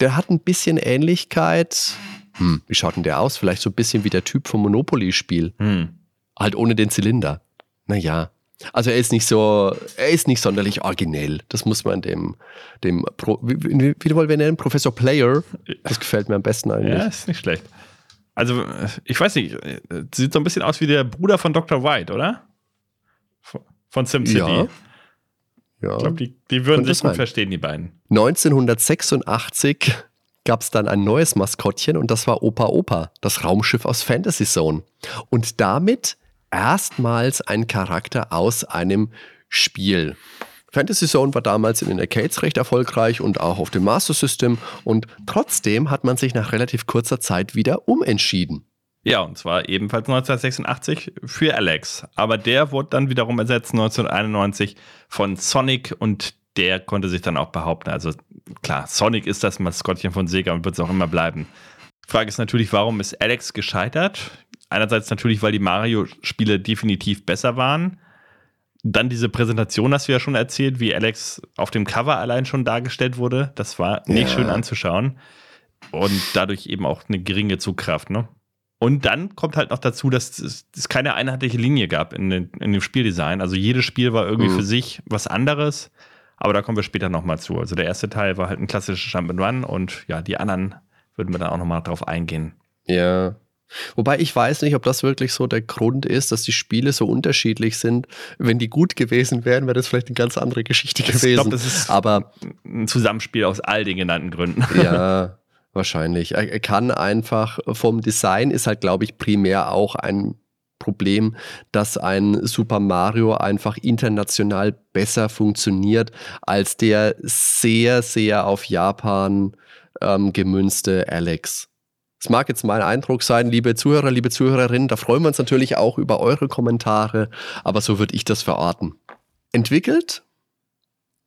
der hat ein bisschen Ähnlichkeit. Hm, wie schaut denn der aus? Vielleicht so ein bisschen wie der Typ vom Monopoly-Spiel. Hm. Halt ohne den Zylinder. Naja. Also er ist nicht so, er ist nicht sonderlich originell. Das muss man dem, dem Pro, wie, wie, wie wollen wir nennen? Professor Player. Das gefällt mir am besten eigentlich. Ja, ist nicht schlecht. Also, ich weiß nicht, sieht so ein bisschen aus wie der Bruder von Dr. White, oder? Von- SimCity. Ja. Ja. Ich glaube, die, die würden sich gut sein. verstehen, die beiden. 1986 gab es dann ein neues Maskottchen und das war Opa Opa, das Raumschiff aus Fantasy Zone. Und damit erstmals ein Charakter aus einem Spiel. Fantasy Zone war damals in den Arcades recht erfolgreich und auch auf dem Master System und trotzdem hat man sich nach relativ kurzer Zeit wieder umentschieden. Ja, und zwar ebenfalls 1986 für Alex. Aber der wurde dann wiederum ersetzt 1991 von Sonic und der konnte sich dann auch behaupten. Also klar, Sonic ist das Maskottchen von Sega und wird es auch immer bleiben. Frage ist natürlich, warum ist Alex gescheitert? Einerseits natürlich, weil die Mario-Spiele definitiv besser waren. Dann diese Präsentation hast du ja schon erzählt, wie Alex auf dem Cover allein schon dargestellt wurde. Das war nicht Ja. schön anzuschauen. Und dadurch eben auch eine geringe Zugkraft, ne? Und dann kommt halt noch dazu, dass es, keine einheitliche Linie gab in, den, in dem Spieldesign. Also jedes Spiel war irgendwie Mhm. für sich was anderes. Aber da kommen wir später nochmal zu. Also der erste Teil war halt ein klassischer Jump'n'Run und ja, die anderen würden wir dann auch nochmal drauf eingehen. Ja. Wobei ich weiß nicht, ob das wirklich so der Grund ist, dass die Spiele so unterschiedlich sind. Wenn die gut gewesen wären, wäre das vielleicht eine ganz andere Geschichte Ich gewesen. glaube, das ist Aber ein Zusammenspiel aus all den genannten Gründen. ja, wahrscheinlich. Er, er kann einfach vom Design ist halt, glaube ich, primär auch ein Problem, dass ein Super Mario einfach international besser funktioniert als der sehr, sehr auf Japan ähm, gemünzte Alex. Es mag jetzt mein Eindruck sein, liebe Zuhörer, liebe Zuhörerinnen, da freuen wir uns natürlich auch über eure Kommentare, aber so würde ich das verorten. Entwickelt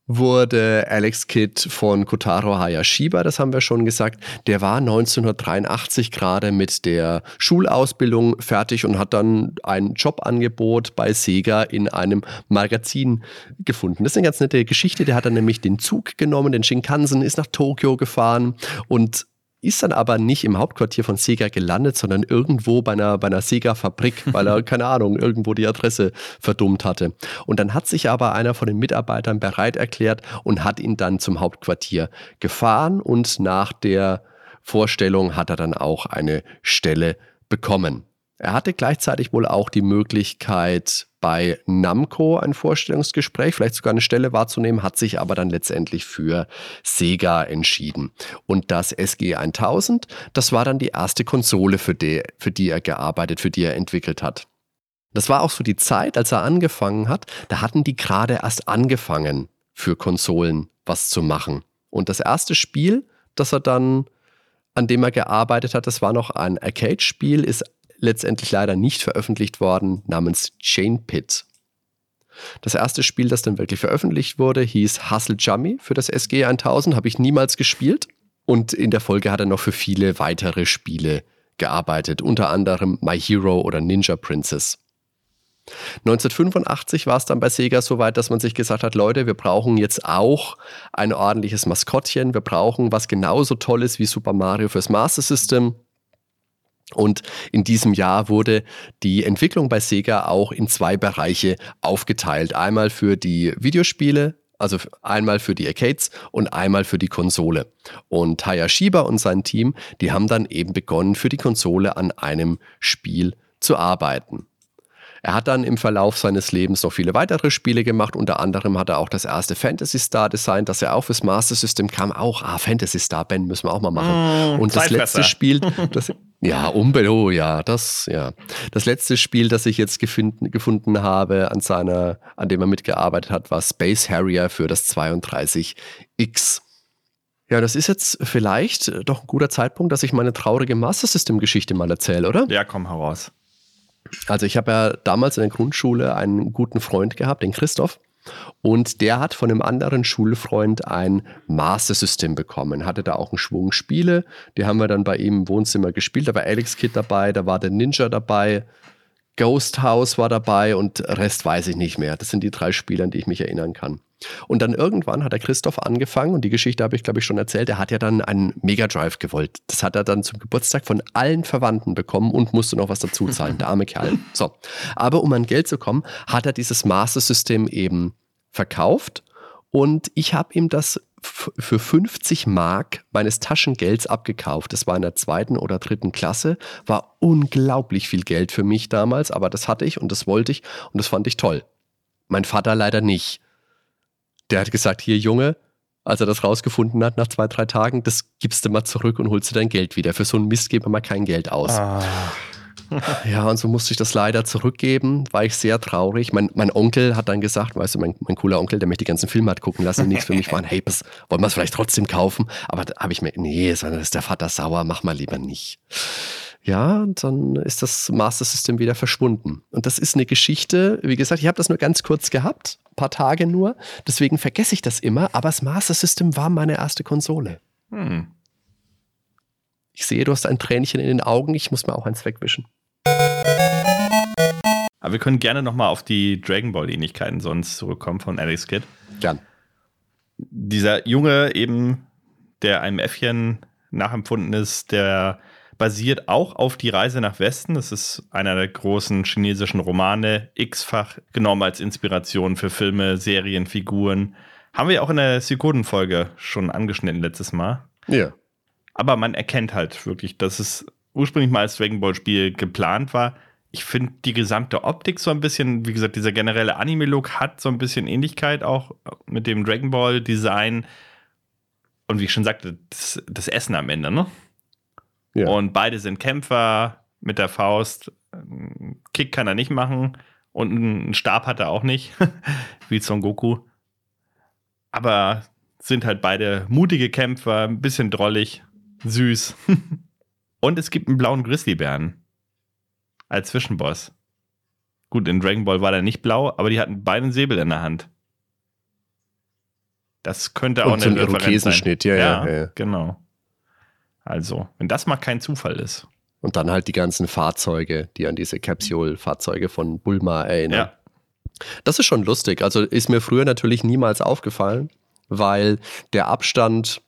wurde Alex Kidd von Kotaro Hayashiba, das haben wir schon gesagt. Der war 1983 gerade mit der Schulausbildung fertig und hat dann ein Jobangebot bei Sega in einem Magazin gefunden. Das ist eine ganz nette Geschichte. Der hat dann nämlich den Zug genommen, den Shinkansen, ist nach Tokio gefahren und ist dann aber nicht im Hauptquartier von Sega gelandet, sondern irgendwo bei einer, bei einer Sega-Fabrik, weil er, keine Ahnung, irgendwo die Adresse verdummt hatte. Und dann hat sich aber einer von den Mitarbeitern bereit erklärt und hat ihn dann zum Hauptquartier gefahren und nach der Vorstellung hat er dann auch eine Stelle bekommen. Er hatte gleichzeitig wohl auch die Möglichkeit, bei Namco ein Vorstellungsgespräch, vielleicht sogar eine Stelle wahrzunehmen, hat sich aber dann letztendlich für Sega entschieden. Und das SG 1000, das war dann die erste Konsole, für die, für die er gearbeitet, für die er entwickelt hat. Das war auch so die Zeit, als er angefangen hat, da hatten die gerade erst angefangen, für Konsolen was zu machen. Und das erste Spiel, das er dann, an dem er gearbeitet hat, das war noch ein Arcade-Spiel, ist letztendlich leider nicht veröffentlicht worden, namens Chain Pit. Das erste Spiel, das dann wirklich veröffentlicht wurde, hieß Hustle Jummy für das SG 1000, habe ich niemals gespielt. Und in der Folge hat er noch für viele weitere Spiele gearbeitet, unter anderem My Hero oder Ninja Princess. 1985 war es dann bei Sega so weit, dass man sich gesagt hat, Leute, wir brauchen jetzt auch ein ordentliches Maskottchen, wir brauchen was genauso tolles wie Super Mario fürs Master System. Und in diesem Jahr wurde die Entwicklung bei Sega auch in zwei Bereiche aufgeteilt. Einmal für die Videospiele, also einmal für die Arcades und einmal für die Konsole. Und Hayashiba und sein Team, die haben dann eben begonnen, für die Konsole an einem Spiel zu arbeiten. Er hat dann im Verlauf seines Lebens noch viele weitere Spiele gemacht. Unter anderem hat er auch das erste Fantasy Star designt, das ja auch fürs Master System kam. Auch, ah, Fantasy Star, Ben, müssen wir auch mal machen. Mm, Und das letzte Spiel, das, ja, unbedingt, oh ja, das, ja. Das letzte Spiel, das ich jetzt gefunden, gefunden habe, an seiner, an dem er mitgearbeitet hat, war Space Harrier für das 32X. Ja, das ist jetzt vielleicht doch ein guter Zeitpunkt, dass ich meine traurige Master System Geschichte mal erzähle, oder? Ja, komm heraus. Also ich habe ja damals in der Grundschule einen guten Freund gehabt, den Christoph. Und der hat von einem anderen Schulfreund ein Master System bekommen, hatte da auch einen Schwung Spiele. Die haben wir dann bei ihm im Wohnzimmer gespielt. Da war Alex Kid dabei, da war der Ninja dabei, Ghost House war dabei und Rest weiß ich nicht mehr. Das sind die drei Spiele, an die ich mich erinnern kann. Und dann irgendwann hat der Christoph angefangen, und die Geschichte habe ich, glaube ich, schon erzählt, er hat ja dann einen Mega Drive gewollt. Das hat er dann zum Geburtstag von allen Verwandten bekommen und musste noch was dazu zahlen, der arme Kerl. So. Aber um an Geld zu kommen, hat er dieses Master System eben verkauft und ich habe ihm das für 50 Mark meines Taschengelds abgekauft. Das war in der zweiten oder dritten Klasse. War unglaublich viel Geld für mich damals, aber das hatte ich und das wollte ich und das fand ich toll. Mein Vater leider nicht. Der hat gesagt, hier Junge, als er das rausgefunden hat nach zwei, drei Tagen, das gibst du mal zurück und holst du dein Geld wieder. Für so einen Mist geben wir mal kein Geld aus. Ah. Ja, und so musste ich das leider zurückgeben, war ich sehr traurig. Mein, mein Onkel hat dann gesagt, weißt du, mein, mein cooler Onkel, der mich die ganzen Filme hat gucken lassen, nichts für mich waren, hey, was, wollen wir es vielleicht trotzdem kaufen? Aber da habe ich mir, nee, sondern ist der Vater sauer, mach mal lieber nicht. Ja, und dann ist das Master System wieder verschwunden. Und das ist eine Geschichte, wie gesagt, ich habe das nur ganz kurz gehabt, ein paar Tage nur, deswegen vergesse ich das immer, aber das Master System war meine erste Konsole. Hm. Ich sehe, du hast ein Tränchen in den Augen, ich muss mir auch eins wegwischen. Aber wir können gerne nochmal auf die Dragon Ball-Ähnlichkeiten sonst zurückkommen von Alex Kidd. Gern. Dieser Junge eben, der einem Äffchen nachempfunden ist, der basiert auch auf Die Reise nach Westen. Das ist einer der großen chinesischen Romane, x-fach genommen als Inspiration für Filme, Serien, Figuren. Haben wir auch in der Sekunden-Folge schon angeschnitten letztes Mal. Ja. Aber man erkennt halt wirklich, dass es ursprünglich mal als Dragon Ball Spiel geplant war ich finde die gesamte Optik so ein bisschen, wie gesagt, dieser generelle Anime-Look hat so ein bisschen Ähnlichkeit auch mit dem Dragon Ball-Design. Und wie ich schon sagte, das, das Essen am Ende, ne? Ja. Und beide sind Kämpfer mit der Faust. Kick kann er nicht machen. Und einen Stab hat er auch nicht, wie Son Goku. Aber sind halt beide mutige Kämpfer, ein bisschen drollig, süß. Und es gibt einen blauen Grizzlybären als Zwischenboss. Gut, in Dragon Ball war der nicht blau, aber die hatten beide einen Säbel in der Hand. Das könnte auch Und eine Referenz sein. Ja, ja, ja, genau. Also, wenn das mal kein Zufall ist. Und dann halt die ganzen Fahrzeuge, die an diese Capsule-Fahrzeuge von Bulma erinnern. Ja. Das ist schon lustig. Also ist mir früher natürlich niemals aufgefallen, weil der Abstand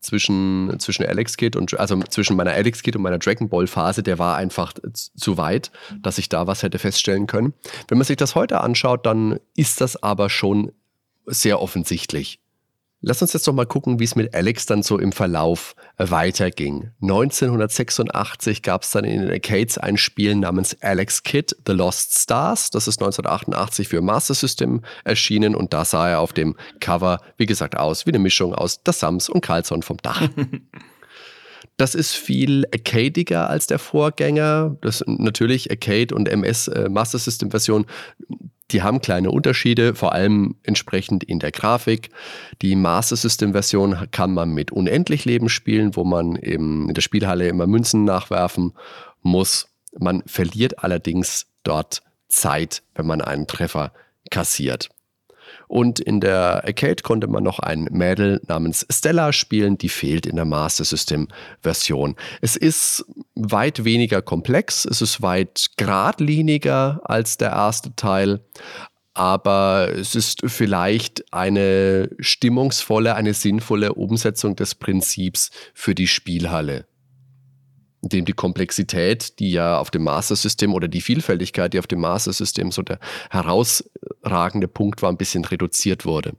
zwischen, zwischen Alex Kid und also zwischen meiner Alex Kid und meiner Dragon Ball Phase, der war einfach zu weit, dass ich da was hätte feststellen können. Wenn man sich das heute anschaut, dann ist das aber schon sehr offensichtlich. Lass uns jetzt doch mal gucken, wie es mit Alex dann so im Verlauf äh, weiterging. 1986 gab es dann in den Arcades ein Spiel namens Alex Kid The Lost Stars. Das ist 1988 für Master System erschienen und da sah er auf dem Cover, wie gesagt, aus wie eine Mischung aus Das Sams und Carlson vom Dach. Das ist viel arcadiger als der Vorgänger. Das natürlich Arcade und MS äh, Master System Version die haben kleine Unterschiede, vor allem entsprechend in der Grafik. Die Master System Version kann man mit unendlich Leben spielen, wo man eben in der Spielhalle immer Münzen nachwerfen muss. Man verliert allerdings dort Zeit, wenn man einen Treffer kassiert. Und in der Arcade konnte man noch ein Mädel namens Stella spielen, die fehlt in der Master System Version. Es ist weit weniger komplex, es ist weit geradliniger als der erste Teil, aber es ist vielleicht eine stimmungsvolle, eine sinnvolle Umsetzung des Prinzips für die Spielhalle dem die Komplexität, die ja auf dem Master-System oder die Vielfältigkeit, die auf dem Master-System so der herausragende Punkt war, ein bisschen reduziert wurde.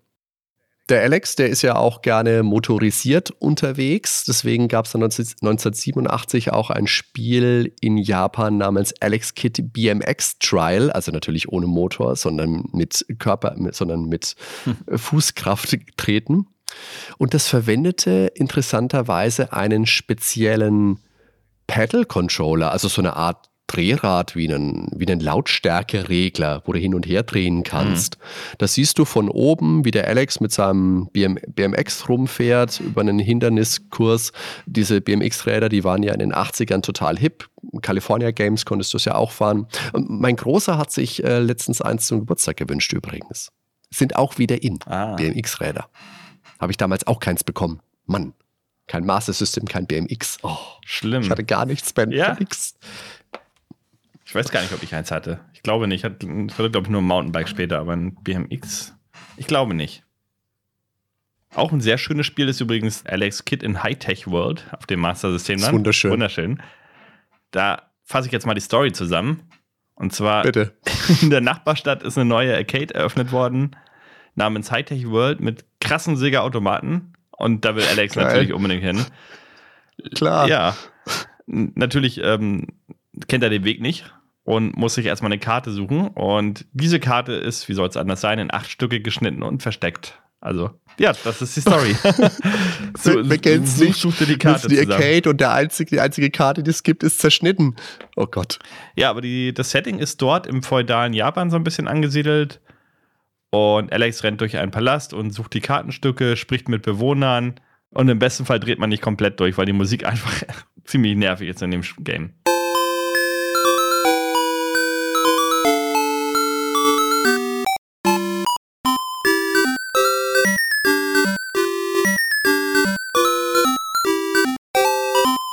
Der Alex, der ist ja auch gerne motorisiert unterwegs. Deswegen gab es 1987 auch ein Spiel in Japan namens Alex Kid BMX Trial, also natürlich ohne Motor, sondern mit Körper, sondern mit hm. Fußkraft treten. Und das verwendete interessanterweise einen speziellen Pedal-Controller, also so eine Art Drehrad wie einen, wie einen Lautstärkeregler, wo du hin und her drehen kannst. Mhm. Da siehst du von oben, wie der Alex mit seinem BM, BMX rumfährt über einen Hinderniskurs. Diese BMX-Räder, die waren ja in den 80ern total hip. California Games konntest du es ja auch fahren. Mein Großer hat sich äh, letztens eins zum Geburtstag gewünscht übrigens. sind auch wieder in. Ah. BMX-Räder. Habe ich damals auch keins bekommen. Mann, kein Master System, kein BMX. Oh, Schlimm. ich hatte gar nichts, Ben. Ja? Nix. Ich weiß gar nicht, ob ich eins hatte. Ich glaube nicht. Ich hatte, glaube ich, nur ein Mountainbike später, aber ein BMX. Ich glaube nicht. Auch ein sehr schönes Spiel ist übrigens Alex Kidd in Hightech World auf dem Master System. Dann. wunderschön. Wunderschön. Da fasse ich jetzt mal die Story zusammen. Und zwar Bitte. in der Nachbarstadt ist eine neue Arcade eröffnet worden namens Hightech World mit krassen Sega-Automaten. Und da will Alex Geil. natürlich unbedingt hin. Klar. Ja, natürlich ähm, kennt er den Weg nicht und muss sich erstmal eine Karte suchen. Und diese Karte ist, wie soll es anders sein, in acht Stücke geschnitten und versteckt. Also, ja, das ist die Story. Wir- wir such, nicht. such dir die Karte ist die. Arcade und der einzige, die einzige Karte, die es gibt, ist zerschnitten. Oh Gott. Ja, aber die, das Setting ist dort im feudalen Japan so ein bisschen angesiedelt. Und Alex rennt durch einen Palast und sucht die Kartenstücke, spricht mit Bewohnern. Und im besten Fall dreht man nicht komplett durch, weil die Musik einfach ziemlich nervig ist in dem Game.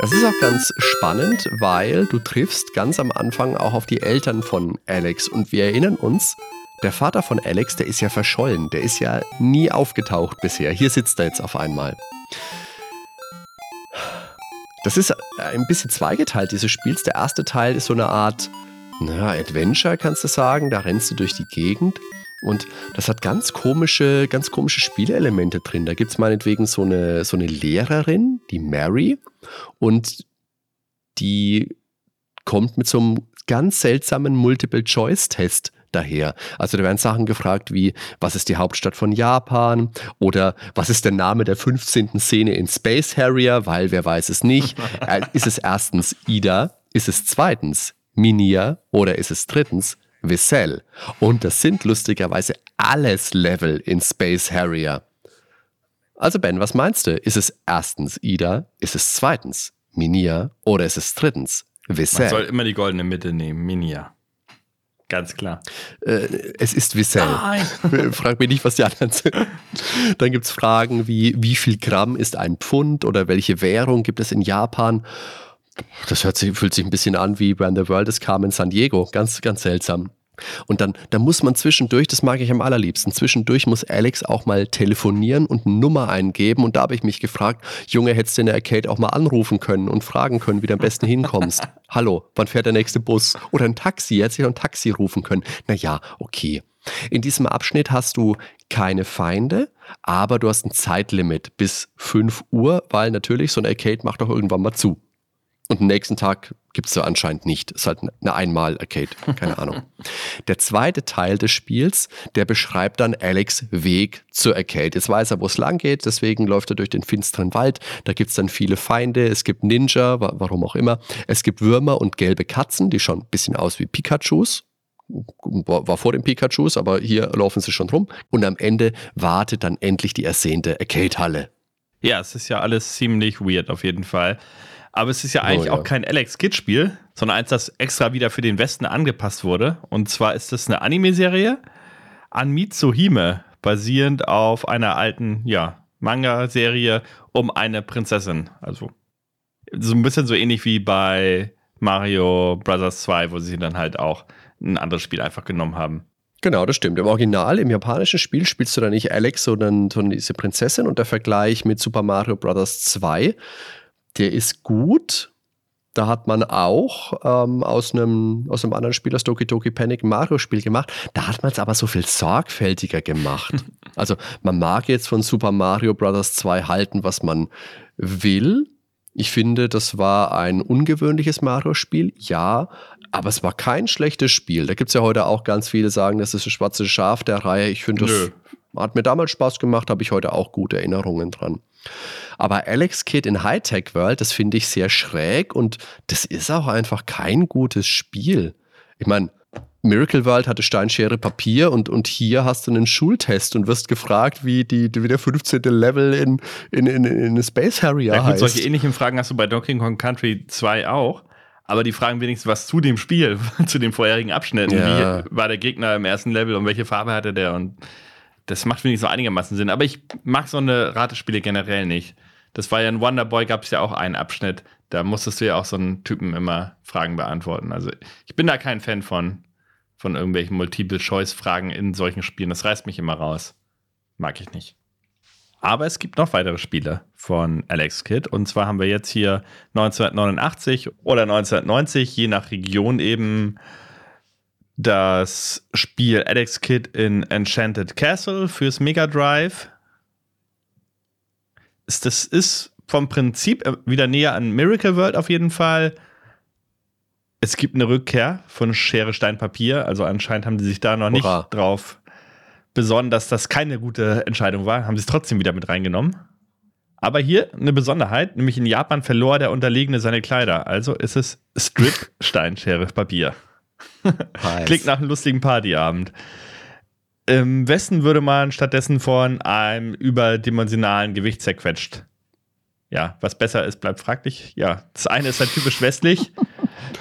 Das ist auch ganz spannend, weil du triffst ganz am Anfang auch auf die Eltern von Alex. Und wir erinnern uns, der Vater von Alex, der ist ja verschollen. Der ist ja nie aufgetaucht bisher. Hier sitzt er jetzt auf einmal. Das ist ein bisschen zweigeteilt, dieses Spiels. Der erste Teil ist so eine Art naja, Adventure, kannst du sagen. Da rennst du durch die Gegend. Und das hat ganz komische, ganz komische Spielelemente drin. Da gibt es meinetwegen so eine, so eine Lehrerin, die Mary, und die kommt mit so einem ganz seltsamen Multiple-Choice-Test daher. Also da werden Sachen gefragt wie, was ist die Hauptstadt von Japan? Oder was ist der Name der 15. Szene in Space Harrier? Weil wer weiß es nicht. Äh, ist es erstens Ida? Ist es zweitens Minia? Oder ist es drittens Vissel? Und das sind lustigerweise alles Level in Space Harrier. Also Ben, was meinst du? Ist es erstens Ida? Ist es zweitens Minia? Oder ist es drittens Man Vissel? soll immer die goldene Mitte nehmen, Minia. Ganz klar. Äh, es ist Vissel. Nein. Frag mich nicht, was die anderen sind. Dann gibt es Fragen wie, wie viel Gramm ist ein Pfund oder welche Währung gibt es in Japan? Das hört sich, fühlt sich ein bisschen an wie When the World is Carmen San Diego. Ganz, ganz seltsam. Und dann, dann muss man zwischendurch, das mag ich am allerliebsten, zwischendurch muss Alex auch mal telefonieren und eine Nummer eingeben. Und da habe ich mich gefragt, Junge, hättest du in der Arcade auch mal anrufen können und fragen können, wie du am besten hinkommst. Hallo, wann fährt der nächste Bus? Oder ein Taxi, hättest du ein Taxi rufen können. Naja, okay. In diesem Abschnitt hast du keine Feinde, aber du hast ein Zeitlimit bis 5 Uhr, weil natürlich so ein Arcade macht doch irgendwann mal zu. Und am nächsten Tag gibt es so anscheinend nicht. Ist halt eine Einmal-Arcade, keine Ahnung. Der zweite Teil des Spiels, der beschreibt dann Alex Weg zur Arcade. Jetzt weiß er, wo es lang geht, deswegen läuft er durch den finsteren Wald. Da gibt es dann viele Feinde, es gibt Ninja, wa- warum auch immer. Es gibt Würmer und gelbe Katzen, die schauen ein bisschen aus wie Pikachus. War war vor den Pikachus, aber hier laufen sie schon rum. Und am Ende wartet dann endlich die ersehnte Arcade-Halle. Ja, es ist ja alles ziemlich weird auf jeden Fall. Aber es ist ja eigentlich Oh ja. auch kein Alex Kidd-Spiel, sondern eins, das extra wieder für den Westen angepasst wurde. Und zwar ist es eine Anime-Serie an Mitsuhime, basierend auf einer alten, ja, Manga-Serie um eine Prinzessin. Also so ein bisschen so ähnlich wie bei Mario Bros. 2, wo sie dann halt auch ein anderes Spiel einfach genommen haben. Genau, das stimmt. Im Original, im japanischen Spiel, spielst du da nicht Alex, sondern, sondern diese Prinzessin. Und der Vergleich mit Super Mario Bros. 2, der ist gut. Da hat man auch ähm, aus, einem, aus einem anderen Spiel, das Doki Doki Panic ein Mario-Spiel gemacht. Da hat man es aber so viel sorgfältiger gemacht. also man mag jetzt von Super Mario Bros. 2 halten, was man will. Ich finde, das war ein ungewöhnliches Mario-Spiel, ja, aber es war kein schlechtes Spiel. Da gibt es ja heute auch ganz viele, sagen, das ist das schwarze Schaf der Reihe. Ich finde, das Nö. Hat mir damals Spaß gemacht, habe ich heute auch gute Erinnerungen dran. Aber Alex Kidd in Hightech World, das finde ich sehr schräg und das ist auch einfach kein gutes Spiel. Ich meine, Miracle World hatte Steinschere Papier und, und hier hast du einen Schultest und wirst gefragt, wie, die, wie der 15. Level in, in, in, in Space Harrier Ja, gut, heißt. solche ähnlichen Fragen hast du bei Donkey Kong Country 2 auch. Aber die fragen wenigstens was zu dem Spiel, zu den vorherigen Abschnitten. Ja. Wie war der Gegner im ersten Level und welche Farbe hatte der? Und das macht für mich so einigermaßen Sinn. Aber ich mag so eine Ratespiele generell nicht. Das war ja in Wonderboy, gab es ja auch einen Abschnitt. Da musstest du ja auch so einen Typen immer Fragen beantworten. Also ich bin da kein Fan von, von irgendwelchen Multiple-Choice-Fragen in solchen Spielen. Das reißt mich immer raus. Mag ich nicht. Aber es gibt noch weitere Spiele von Alex Kidd. Und zwar haben wir jetzt hier 1989 oder 1990, je nach Region eben, das Spiel Alex Kidd in Enchanted Castle fürs Mega Drive. Das ist vom Prinzip wieder näher an Miracle World auf jeden Fall. Es gibt eine Rückkehr von Schere, Stein, Papier. Also anscheinend haben die sich da noch Hurra. nicht drauf besonnen, dass das keine gute Entscheidung war. Haben sie es trotzdem wieder mit reingenommen. Aber hier eine Besonderheit, nämlich in Japan verlor der Unterlegene seine Kleider. Also ist es Strip, Stein, Schere, Papier. Klingt nach einem lustigen Partyabend. Im Westen würde man stattdessen von einem überdimensionalen Gewicht zerquetscht. Ja, was besser ist, bleibt fraglich. Ja, das eine ist halt typisch westlich.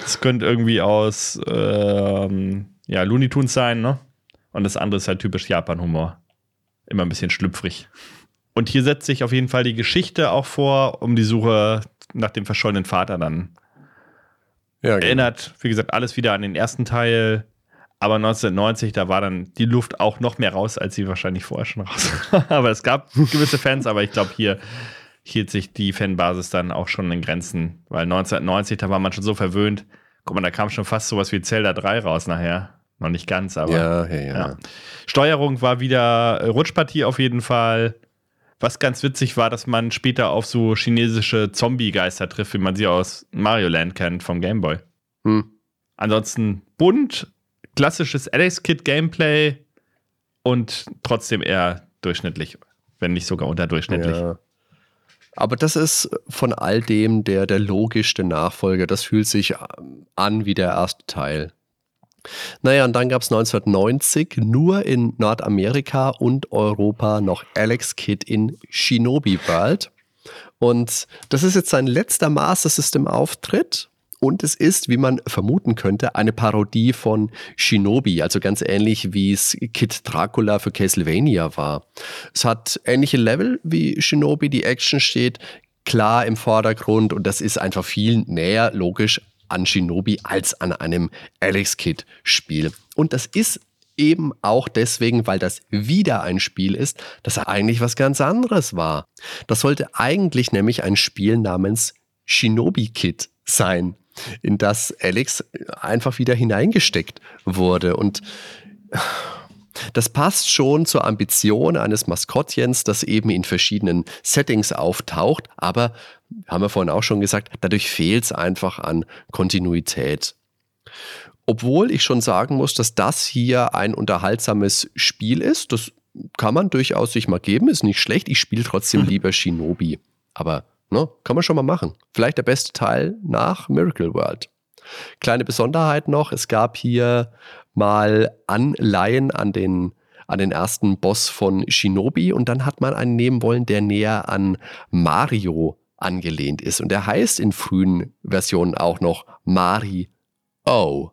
Das könnte irgendwie aus ähm, ja, Looney Tunes sein, ne? Und das andere ist halt typisch Japan-Humor. Immer ein bisschen schlüpfrig. Und hier setzt sich auf jeden Fall die Geschichte auch vor, um die Suche nach dem verschollenen Vater dann ja, genau. Erinnert, wie gesagt, alles wieder an den ersten Teil. Aber 1990, da war dann die Luft auch noch mehr raus, als sie wahrscheinlich vorher schon raus war. aber es gab gewisse Fans, aber ich glaube, hier hielt sich die Fanbasis dann auch schon in Grenzen. Weil 1990, da war man schon so verwöhnt. Guck mal, da kam schon fast sowas wie Zelda 3 raus nachher. Noch nicht ganz, aber. Ja, ja, ja. ja. Steuerung war wieder Rutschpartie auf jeden Fall. Was ganz witzig war, dass man später auf so chinesische Zombie-Geister trifft, wie man sie aus Mario Land kennt vom Gameboy. Hm. Ansonsten bunt, klassisches Alex Kid Gameplay und trotzdem eher durchschnittlich, wenn nicht sogar unterdurchschnittlich. Ja. Aber das ist von all dem der, der logischste Nachfolger. Das fühlt sich an wie der erste Teil. Naja, und dann gab es 1990 nur in Nordamerika und Europa noch Alex Kidd in Shinobi World. Und das ist jetzt sein letzter Master System Auftritt. Und es ist, wie man vermuten könnte, eine Parodie von Shinobi, also ganz ähnlich wie es Kid Dracula für Castlevania war. Es hat ähnliche Level wie Shinobi, die Action steht klar im Vordergrund und das ist einfach viel näher, logisch an Shinobi als an einem Alex Kid Spiel. Und das ist eben auch deswegen, weil das wieder ein Spiel ist, das eigentlich was ganz anderes war. Das sollte eigentlich nämlich ein Spiel namens Shinobi Kid sein, in das Alex einfach wieder hineingesteckt wurde. Und das passt schon zur Ambition eines Maskottchens, das eben in verschiedenen Settings auftaucht, aber haben wir vorhin auch schon gesagt, dadurch fehlt es einfach an Kontinuität. Obwohl ich schon sagen muss, dass das hier ein unterhaltsames Spiel ist, das kann man durchaus sich mal geben, ist nicht schlecht. Ich spiele trotzdem mhm. lieber Shinobi. Aber ne, kann man schon mal machen. Vielleicht der beste Teil nach Miracle World. Kleine Besonderheit noch, es gab hier mal Anleihen an den, an den ersten Boss von Shinobi und dann hat man einen nehmen wollen, der näher an Mario angelehnt ist. Und der heißt in frühen Versionen auch noch Mari O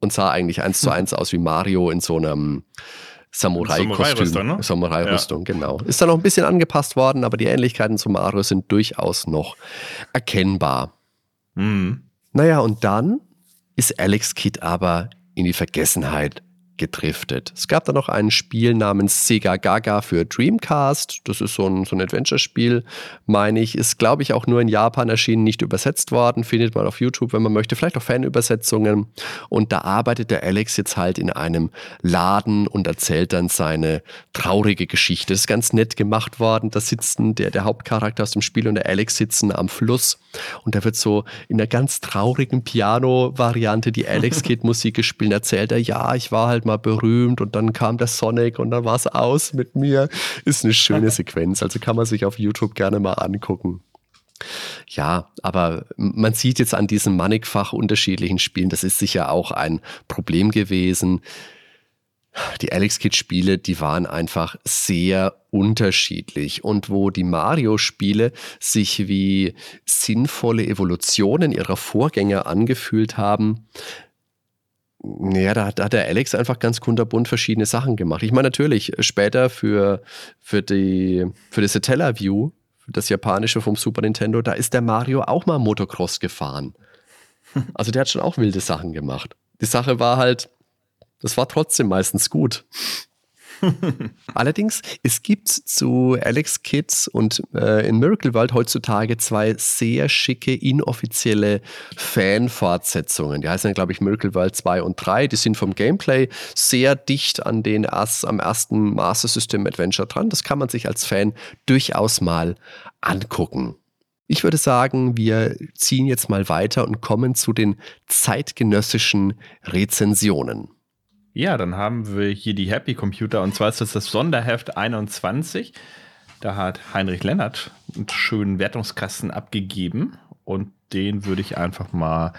und sah eigentlich eins zu eins aus wie Mario in so einem Samurai-Kostüm. Samurai-Rüstung, ja. genau. Ist dann noch ein bisschen angepasst worden, aber die Ähnlichkeiten zu Mario sind durchaus noch erkennbar. Mhm. Naja, und dann ist Alex Kidd aber in die Vergessenheit gedriftet. Es gab da noch ein Spiel namens Sega Gaga für Dreamcast. Das ist so ein, so ein Adventure-Spiel, meine ich. Ist, glaube ich, auch nur in Japan erschienen, nicht übersetzt worden. Findet man auf YouTube, wenn man möchte. Vielleicht auch Fanübersetzungen. Und da arbeitet der Alex jetzt halt in einem Laden und erzählt dann seine traurige Geschichte. Das ist ganz nett gemacht worden. Da sitzen der, der Hauptcharakter aus dem Spiel und der Alex sitzen am Fluss. Und da wird so in einer ganz traurigen Piano-Variante die Alex Kid Musik gespielt. Erzählt er, ja, ich war halt mal berühmt und dann kam der Sonic und dann war es aus mit mir. Ist eine schöne Sequenz, also kann man sich auf YouTube gerne mal angucken. Ja, aber man sieht jetzt an diesen mannigfach unterschiedlichen Spielen, das ist sicher auch ein Problem gewesen. Die Alex Kid Spiele, die waren einfach sehr unterschiedlich und wo die Mario Spiele sich wie sinnvolle Evolutionen ihrer Vorgänger angefühlt haben, Ja, da, da, hat der Alex einfach ganz kunterbunt verschiedene Sachen gemacht. Ich meine, natürlich, später für, für die, für die Satellaview, das japanische vom Super Nintendo, da ist der Mario auch mal Motocross gefahren. Also der hat schon auch wilde Sachen gemacht. Die Sache war halt, das war trotzdem meistens gut. Allerdings, es gibt zu Alex Kids und äh, in Miracle World heutzutage zwei sehr schicke, inoffizielle Fan-Fortsetzungen. Die heißen glaube ich, Miracle World 2 und 3. Die sind vom Gameplay sehr dicht an den erst, am ersten Master System Adventure dran. Das kann man sich als Fan durchaus mal angucken. Ich würde sagen, wir ziehen jetzt mal weiter und kommen zu den zeitgenössischen Rezensionen. Ja, dann haben wir hier die Happy Computer und zwar ist das das Sonderheft 21. Da hat Heinrich Lennart einen schönen Wertungskasten abgegeben und den würde ich einfach mal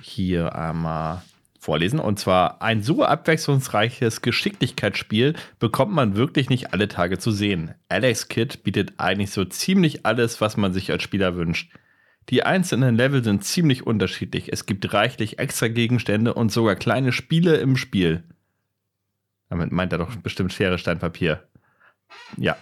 hier einmal vorlesen. Und zwar ein so abwechslungsreiches Geschicklichkeitsspiel bekommt man wirklich nicht alle Tage zu sehen. Alex Kid bietet eigentlich so ziemlich alles, was man sich als Spieler wünscht. Die einzelnen Level sind ziemlich unterschiedlich. Es gibt reichlich extra Gegenstände und sogar kleine Spiele im Spiel. Damit meint er doch bestimmt Schere, Stein, Papier. Ja.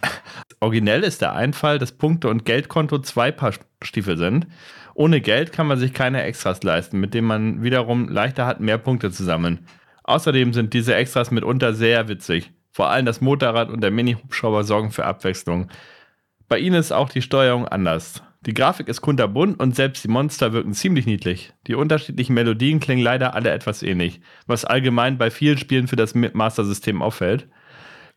Originell ist der Einfall, dass Punkte- und Geldkonto zwei Paar Stiefel sind. Ohne Geld kann man sich keine Extras leisten, mit denen man wiederum leichter hat, mehr Punkte zu sammeln. Außerdem sind diese Extras mitunter sehr witzig. Vor allem das Motorrad und der Mini-Hubschrauber sorgen für Abwechslung. Bei ihnen ist auch die Steuerung anders. Die Grafik ist kunterbunt und selbst die Monster wirken ziemlich niedlich. Die unterschiedlichen Melodien klingen leider alle etwas ähnlich, was allgemein bei vielen Spielen für das Master-System auffällt.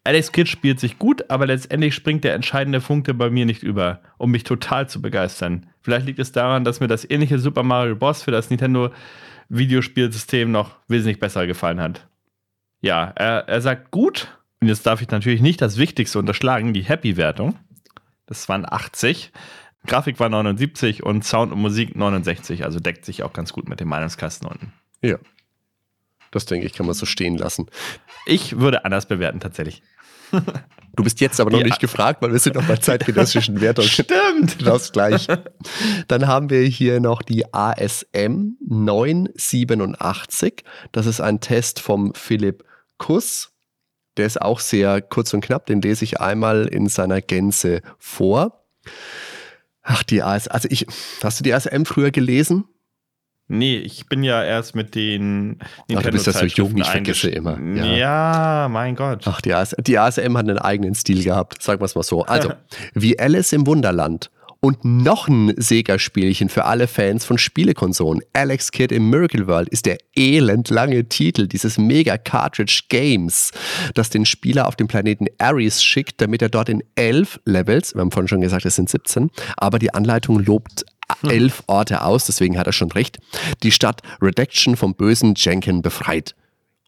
Alex Kidd spielt sich gut, aber letztendlich springt der entscheidende Funkte bei mir nicht über, um mich total zu begeistern. Vielleicht liegt es daran, dass mir das ähnliche Super Mario Bros. für das Nintendo Videospielsystem noch wesentlich besser gefallen hat. Ja, er, er sagt gut, und jetzt darf ich natürlich nicht das Wichtigste unterschlagen, die Happy-Wertung. Das waren 80. Grafik war 79 und Sound und Musik 69, also deckt sich auch ganz gut mit dem Meinungskasten unten. Ja. Das denke ich, kann man so stehen lassen. Ich würde anders bewerten, tatsächlich. Du bist jetzt aber noch ja. nicht gefragt, weil wir sind noch bei zeitgenössischen Wertungen. Stimmt. Das gleich. Dann haben wir hier noch die ASM 987. Das ist ein Test vom Philipp Kuss. Der ist auch sehr kurz und knapp, den lese ich einmal in seiner Gänze vor. Ach, die AS, also ich, hast du die ASM früher gelesen? Nee, ich bin ja erst mit den Nintendo Ach, du bist ja so jung, ich vergesse immer. Ja. ja. mein Gott. Ach, die, AS, die ASM hat einen eigenen Stil gehabt, sagen wir es mal so. Also, wie Alice im Wunderland und noch ein Sega-Spielchen für alle Fans von Spielekonsolen. Alex Kidd im Miracle World ist der elendlange Titel dieses Mega-Cartridge-Games, das den Spieler auf den Planeten Ares schickt, damit er dort in elf Levels, wir haben vorhin schon gesagt, es sind 17, aber die Anleitung lobt hm. elf Orte aus, deswegen hat er schon recht, die Stadt Redaction vom bösen Jenkin befreit.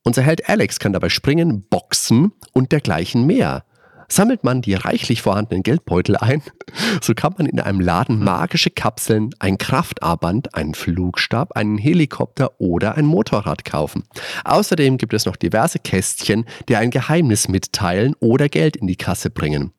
Unser Held Alex kann dabei springen, boxen und dergleichen mehr. Sammelt man die reichlich vorhandenen Geldbeutel ein, so kann man in einem Laden magische Kapseln, ein Kraftarmband, einen Flugstab, einen Helikopter oder ein Motorrad kaufen. Außerdem gibt es noch diverse Kästchen, die ein Geheimnis mitteilen oder Geld in die Kasse bringen.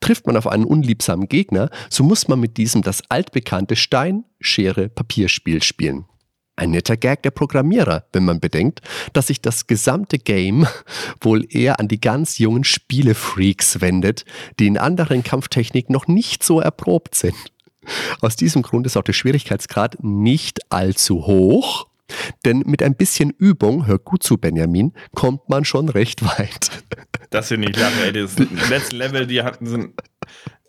Trifft man auf einen unliebsamen Gegner, so muss man mit diesem das altbekannte Stein, Schere, Papierspiel spielen. Ein netter Gag der Programmierer, wenn man bedenkt, dass sich das gesamte Game wohl eher an die ganz jungen Spielefreaks wendet, die in anderen Kampftechniken noch nicht so erprobt sind. Aus diesem Grund ist auch der Schwierigkeitsgrad nicht allzu hoch, denn mit ein bisschen Übung, hör gut zu Benjamin, kommt man schon recht weit. Das hier nicht lachen, ey. Das letzte Level, die hatten sind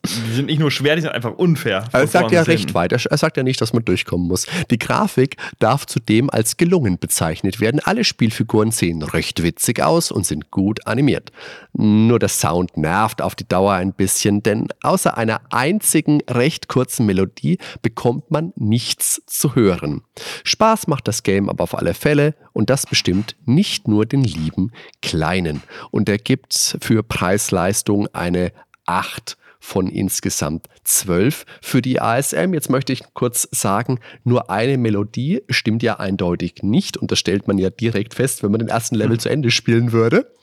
die sind nicht nur schwer, die sind einfach unfair. Er sagt ja recht weit. Er sagt ja nicht, dass man durchkommen muss. Die Grafik darf zudem als gelungen bezeichnet werden. Alle Spielfiguren sehen recht witzig aus und sind gut animiert. Nur der Sound nervt auf die Dauer ein bisschen, denn außer einer einzigen recht kurzen Melodie bekommt man nichts zu hören. Spaß macht das Game aber auf alle Fälle und das bestimmt nicht nur den lieben Kleinen. Und er gibt für Preis-Leistung eine 8 von insgesamt zwölf für die ASM. Jetzt möchte ich kurz sagen, nur eine Melodie stimmt ja eindeutig nicht und das stellt man ja direkt fest, wenn man den ersten Level zu Ende spielen würde.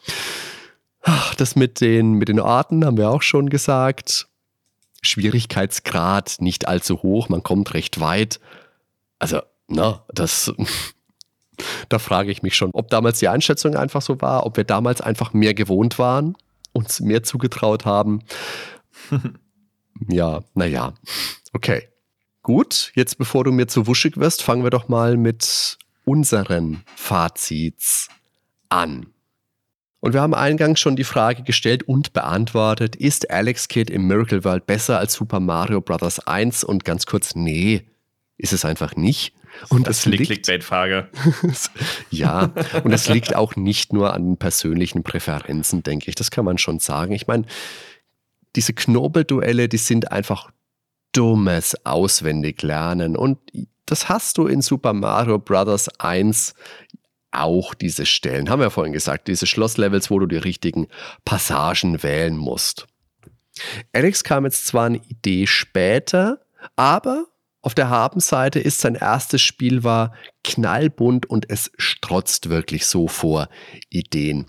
Das mit den, mit den Orten haben wir auch schon gesagt. Schwierigkeitsgrad nicht allzu hoch, man kommt recht weit. Also, na, das Da frage ich mich schon, ob damals die Einschätzung einfach so war, ob wir damals einfach mehr gewohnt waren, uns mehr zugetraut haben. ja, naja. Okay. Gut, jetzt bevor du mir zu wuschig wirst, fangen wir doch mal mit unseren Fazits an. Und wir haben eingangs schon die Frage gestellt und beantwortet, ist Alex Kidd im Miracle World besser als Super Mario Bros. 1? Und ganz kurz, nee, ist es einfach nicht. Und das, das liegt Clickbait-Frage. ja, und es liegt auch nicht nur an persönlichen Präferenzen, denke ich. Das kann man schon sagen. Ich meine, diese Knobelduelle, die sind einfach dummes Auswendiglernen. Und das hast du in Super Mario Bros. 1 auch diese Stellen. Haben wir ja vorhin gesagt, diese Schlosslevels, wo du die richtigen Passagen wählen musst. Alex kam jetzt zwar eine Idee später, aber auf der Habenseite ist sein erstes Spiel war knallbunt und es strotzt wirklich so vor Ideen.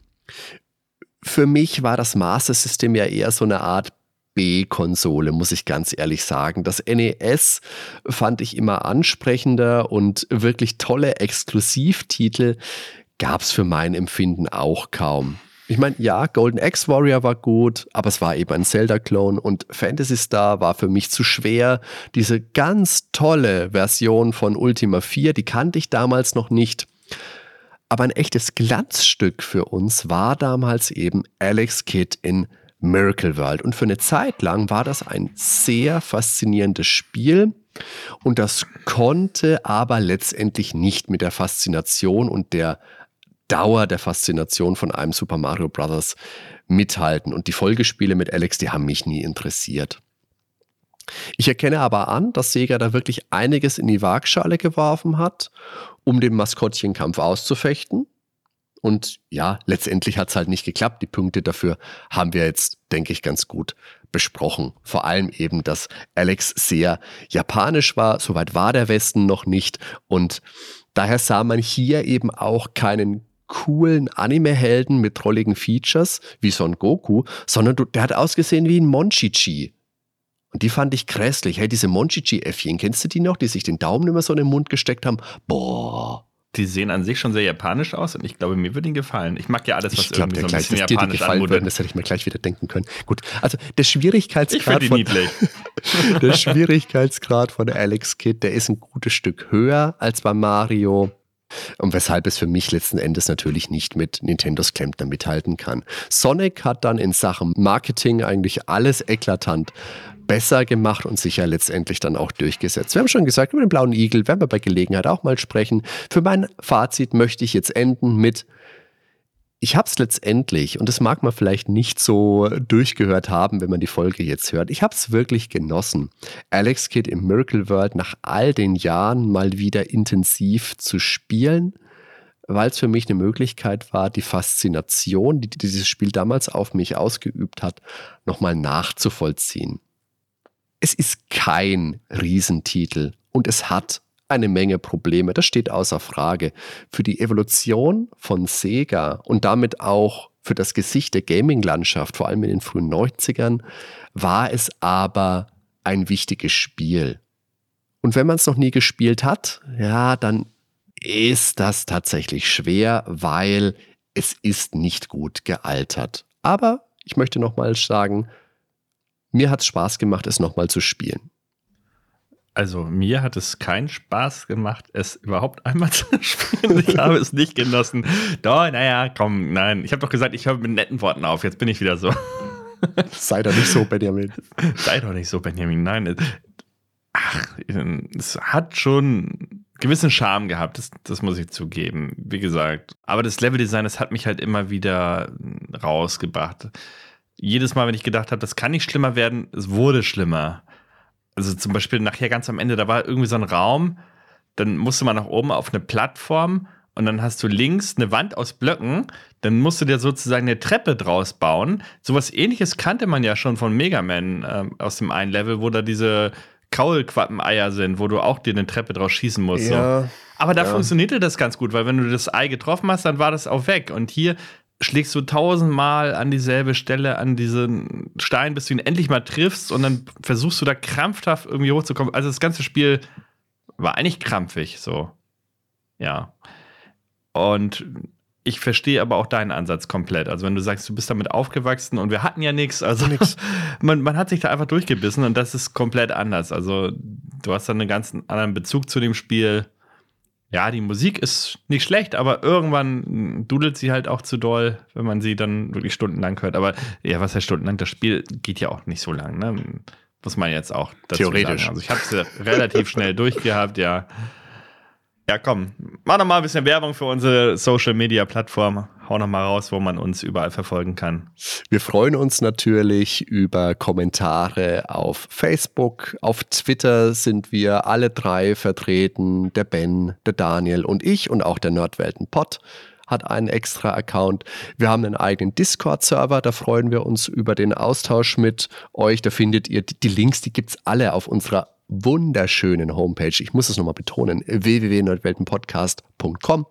Für mich war das Master System ja eher so eine Art B-Konsole, muss ich ganz ehrlich sagen. Das NES fand ich immer ansprechender und wirklich tolle Exklusivtitel gab es für mein Empfinden auch kaum. Ich meine, ja, Golden X Warrior war gut, aber es war eben ein Zelda-Clone und Fantasy Star war für mich zu schwer. Diese ganz tolle Version von Ultima 4, die kannte ich damals noch nicht. Aber ein echtes Glanzstück für uns war damals eben Alex Kidd in Miracle World. Und für eine Zeit lang war das ein sehr faszinierendes Spiel. Und das konnte aber letztendlich nicht mit der Faszination und der Dauer der Faszination von einem Super Mario Bros. mithalten. Und die Folgespiele mit Alex, die haben mich nie interessiert. Ich erkenne aber an, dass Sega da wirklich einiges in die Waagschale geworfen hat, um den Maskottchenkampf auszufechten. Und ja, letztendlich hat es halt nicht geklappt. Die Punkte dafür haben wir jetzt, denke ich, ganz gut besprochen. Vor allem eben, dass Alex sehr japanisch war. Soweit war der Westen noch nicht. Und daher sah man hier eben auch keinen coolen Anime-Helden mit trolligen Features wie Son Goku, sondern der hat ausgesehen wie ein Monchichi. Und die fand ich grässlich. Hey, diese Monchichi-Äffchen, kennst du die noch, die sich den Daumen immer so in den Mund gesteckt haben? Boah. Die sehen an sich schon sehr japanisch aus und ich glaube, mir würde ihnen gefallen. Ich mag ja alles, was ich glaub, irgendwie so ein gleich, bisschen dass japanisch dir die gefallen würden, das hätte ich mir gleich wieder denken können. Gut, also der Schwierigkeitsgrad von der Schwierigkeitsgrad von Alex Kidd, der ist ein gutes Stück höher als bei Mario. Und weshalb es für mich letzten Endes natürlich nicht mit Nintendos Klempner mithalten kann. Sonic hat dann in Sachen Marketing eigentlich alles eklatant besser gemacht und sich ja letztendlich dann auch durchgesetzt. Wir haben schon gesagt, über den blauen Igel werden wir bei Gelegenheit auch mal sprechen. Für mein Fazit möchte ich jetzt enden mit ich habe es letztendlich, und das mag man vielleicht nicht so durchgehört haben, wenn man die Folge jetzt hört, ich habe es wirklich genossen, Alex Kidd im Miracle World nach all den Jahren mal wieder intensiv zu spielen, weil es für mich eine Möglichkeit war, die Faszination, die dieses Spiel damals auf mich ausgeübt hat, nochmal nachzuvollziehen. Es ist kein Riesentitel und es hat eine Menge Probleme, das steht außer Frage. Für die Evolution von Sega und damit auch für das Gesicht der Gaming-Landschaft, vor allem in den frühen 90ern, war es aber ein wichtiges Spiel. Und wenn man es noch nie gespielt hat, ja, dann ist das tatsächlich schwer, weil es ist nicht gut gealtert. Aber ich möchte nochmal sagen, mir hat es Spaß gemacht, es nochmal zu spielen. Also mir hat es keinen Spaß gemacht, es überhaupt einmal zu spielen. Ich habe es nicht genossen. Doch, naja, komm, nein. Ich habe doch gesagt, ich höre mit netten Worten auf. Jetzt bin ich wieder so. Sei doch nicht so, Benjamin. Sei doch nicht so, Benjamin. Nein. Ach, es hat schon gewissen Charme gehabt, das, das muss ich zugeben. Wie gesagt. Aber das Leveldesign, das hat mich halt immer wieder rausgebracht. Jedes Mal, wenn ich gedacht habe, das kann nicht schlimmer werden, es wurde schlimmer. Also zum Beispiel nachher ganz am Ende, da war irgendwie so ein Raum, dann musste man nach oben auf eine Plattform und dann hast du links eine Wand aus Blöcken, dann musst du dir sozusagen eine Treppe draus bauen. Sowas ähnliches kannte man ja schon von Mega Man äh, aus dem einen Level, wo da diese Kaulquappeneier sind, wo du auch dir eine Treppe draus schießen musst. Ja, so. Aber da ja. funktionierte das ganz gut, weil wenn du das Ei getroffen hast, dann war das auch weg. Und hier schlägst du tausendmal an dieselbe Stelle, an diesen Stein, bis du ihn endlich mal triffst und dann versuchst du da krampfhaft irgendwie hochzukommen. Also das ganze Spiel war eigentlich krampfig, so. Ja. Und ich verstehe aber auch deinen Ansatz komplett. Also wenn du sagst, du bist damit aufgewachsen und wir hatten ja nichts, also nix. Man, man hat sich da einfach durchgebissen und das ist komplett anders. Also du hast dann einen ganz anderen Bezug zu dem Spiel. Ja, die Musik ist nicht schlecht, aber irgendwann dudelt sie halt auch zu doll, wenn man sie dann wirklich stundenlang hört. Aber ja, was heißt stundenlang? Das Spiel geht ja auch nicht so lang, ne? Muss man jetzt auch Theoretisch. Sagen. Also ich habe es relativ schnell durchgehabt, ja. Ja, komm, mach noch mal ein bisschen Werbung für unsere Social Media Plattform. Hau noch mal raus, wo man uns überall verfolgen kann. Wir freuen uns natürlich über Kommentare auf Facebook. Auf Twitter sind wir alle drei vertreten. Der Ben, der Daniel und ich und auch der Nordwelten Pod hat einen extra Account. Wir haben einen eigenen Discord-Server, da freuen wir uns über den Austausch mit euch. Da findet ihr die Links, die gibt es alle auf unserer wunderschönen Homepage. Ich muss es nochmal betonen, www.nordweltenpodcast.com.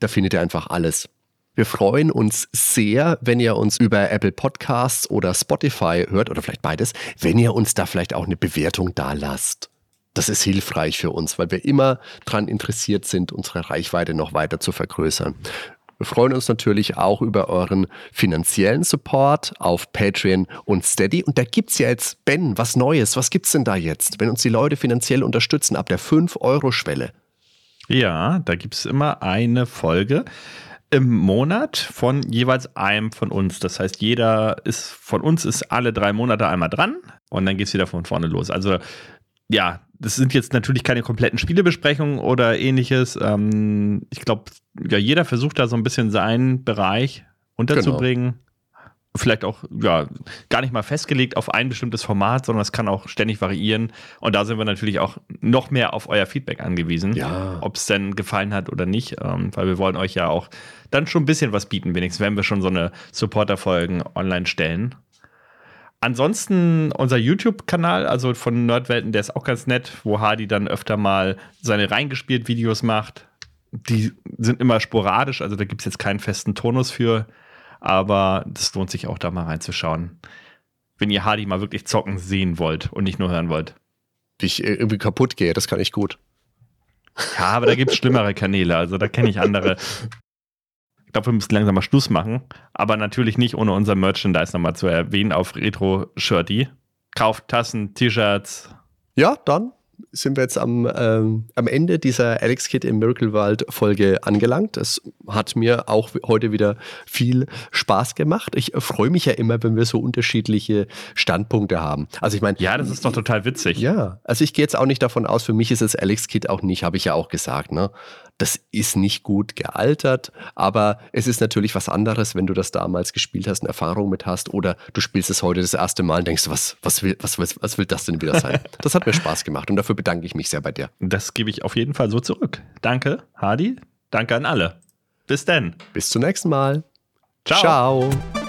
Da findet ihr einfach alles. Wir freuen uns sehr, wenn ihr uns über Apple Podcasts oder Spotify hört oder vielleicht beides, wenn ihr uns da vielleicht auch eine Bewertung da lasst. Das ist hilfreich für uns, weil wir immer daran interessiert sind, unsere Reichweite noch weiter zu vergrößern. Wir freuen uns natürlich auch über euren finanziellen Support auf Patreon und Steady. Und da gibt es ja jetzt, Ben, was Neues. Was gibt es denn da jetzt, wenn uns die Leute finanziell unterstützen ab der 5-Euro-Schwelle? Ja, da gibt es immer eine Folge im Monat von jeweils einem von uns. Das heißt, jeder ist von uns ist alle drei Monate einmal dran und dann geht es wieder von vorne los. Also ja, das sind jetzt natürlich keine kompletten Spielebesprechungen oder ähnliches. Ähm, ich glaube, ja, jeder versucht da so ein bisschen seinen Bereich unterzubringen. Genau. Vielleicht auch, ja, gar nicht mal festgelegt auf ein bestimmtes Format, sondern es kann auch ständig variieren. Und da sind wir natürlich auch noch mehr auf euer Feedback angewiesen, ja. ob es denn gefallen hat oder nicht, ähm, weil wir wollen euch ja auch dann schon ein bisschen was bieten, wenigstens wenn wir schon so eine Supporter-Folgen online stellen. Ansonsten unser YouTube-Kanal, also von Nerdwelten, der ist auch ganz nett, wo Hardy dann öfter mal seine reingespielt Videos macht. Die sind immer sporadisch, also da gibt es jetzt keinen festen Tonus für, aber das lohnt sich auch da mal reinzuschauen. Wenn ihr Hardy mal wirklich zocken sehen wollt und nicht nur hören wollt. Wie ich irgendwie kaputt gehe, das kann ich gut. Ja, aber da gibt es schlimmere Kanäle, also da kenne ich andere. Ich glaube, wir müssen langsam mal Schluss machen. Aber natürlich nicht ohne unser Merchandise nochmal zu erwähnen auf Retro Shirty. Kauft Tassen, T-Shirts. Ja, dann sind wir jetzt am, ähm, am Ende dieser Alex Kid im Miracle World Folge angelangt. Es hat mir auch heute wieder viel Spaß gemacht. Ich freue mich ja immer, wenn wir so unterschiedliche Standpunkte haben. Also ich meine. Ja, das ist doch total witzig. Ja, also ich gehe jetzt auch nicht davon aus, für mich ist es Alex Kid auch nicht, habe ich ja auch gesagt. Ne? Das ist nicht gut gealtert, aber es ist natürlich was anderes, wenn du das damals gespielt hast, eine Erfahrung mit hast oder du spielst es heute das erste Mal und denkst, was, was, will, was, was, was will das denn wieder sein? Das hat mir Spaß gemacht und dafür bedanke ich mich sehr bei dir. Das gebe ich auf jeden Fall so zurück. Danke, Hardy. Danke an alle. Bis denn. Bis zum nächsten Mal. Ciao. Ciao.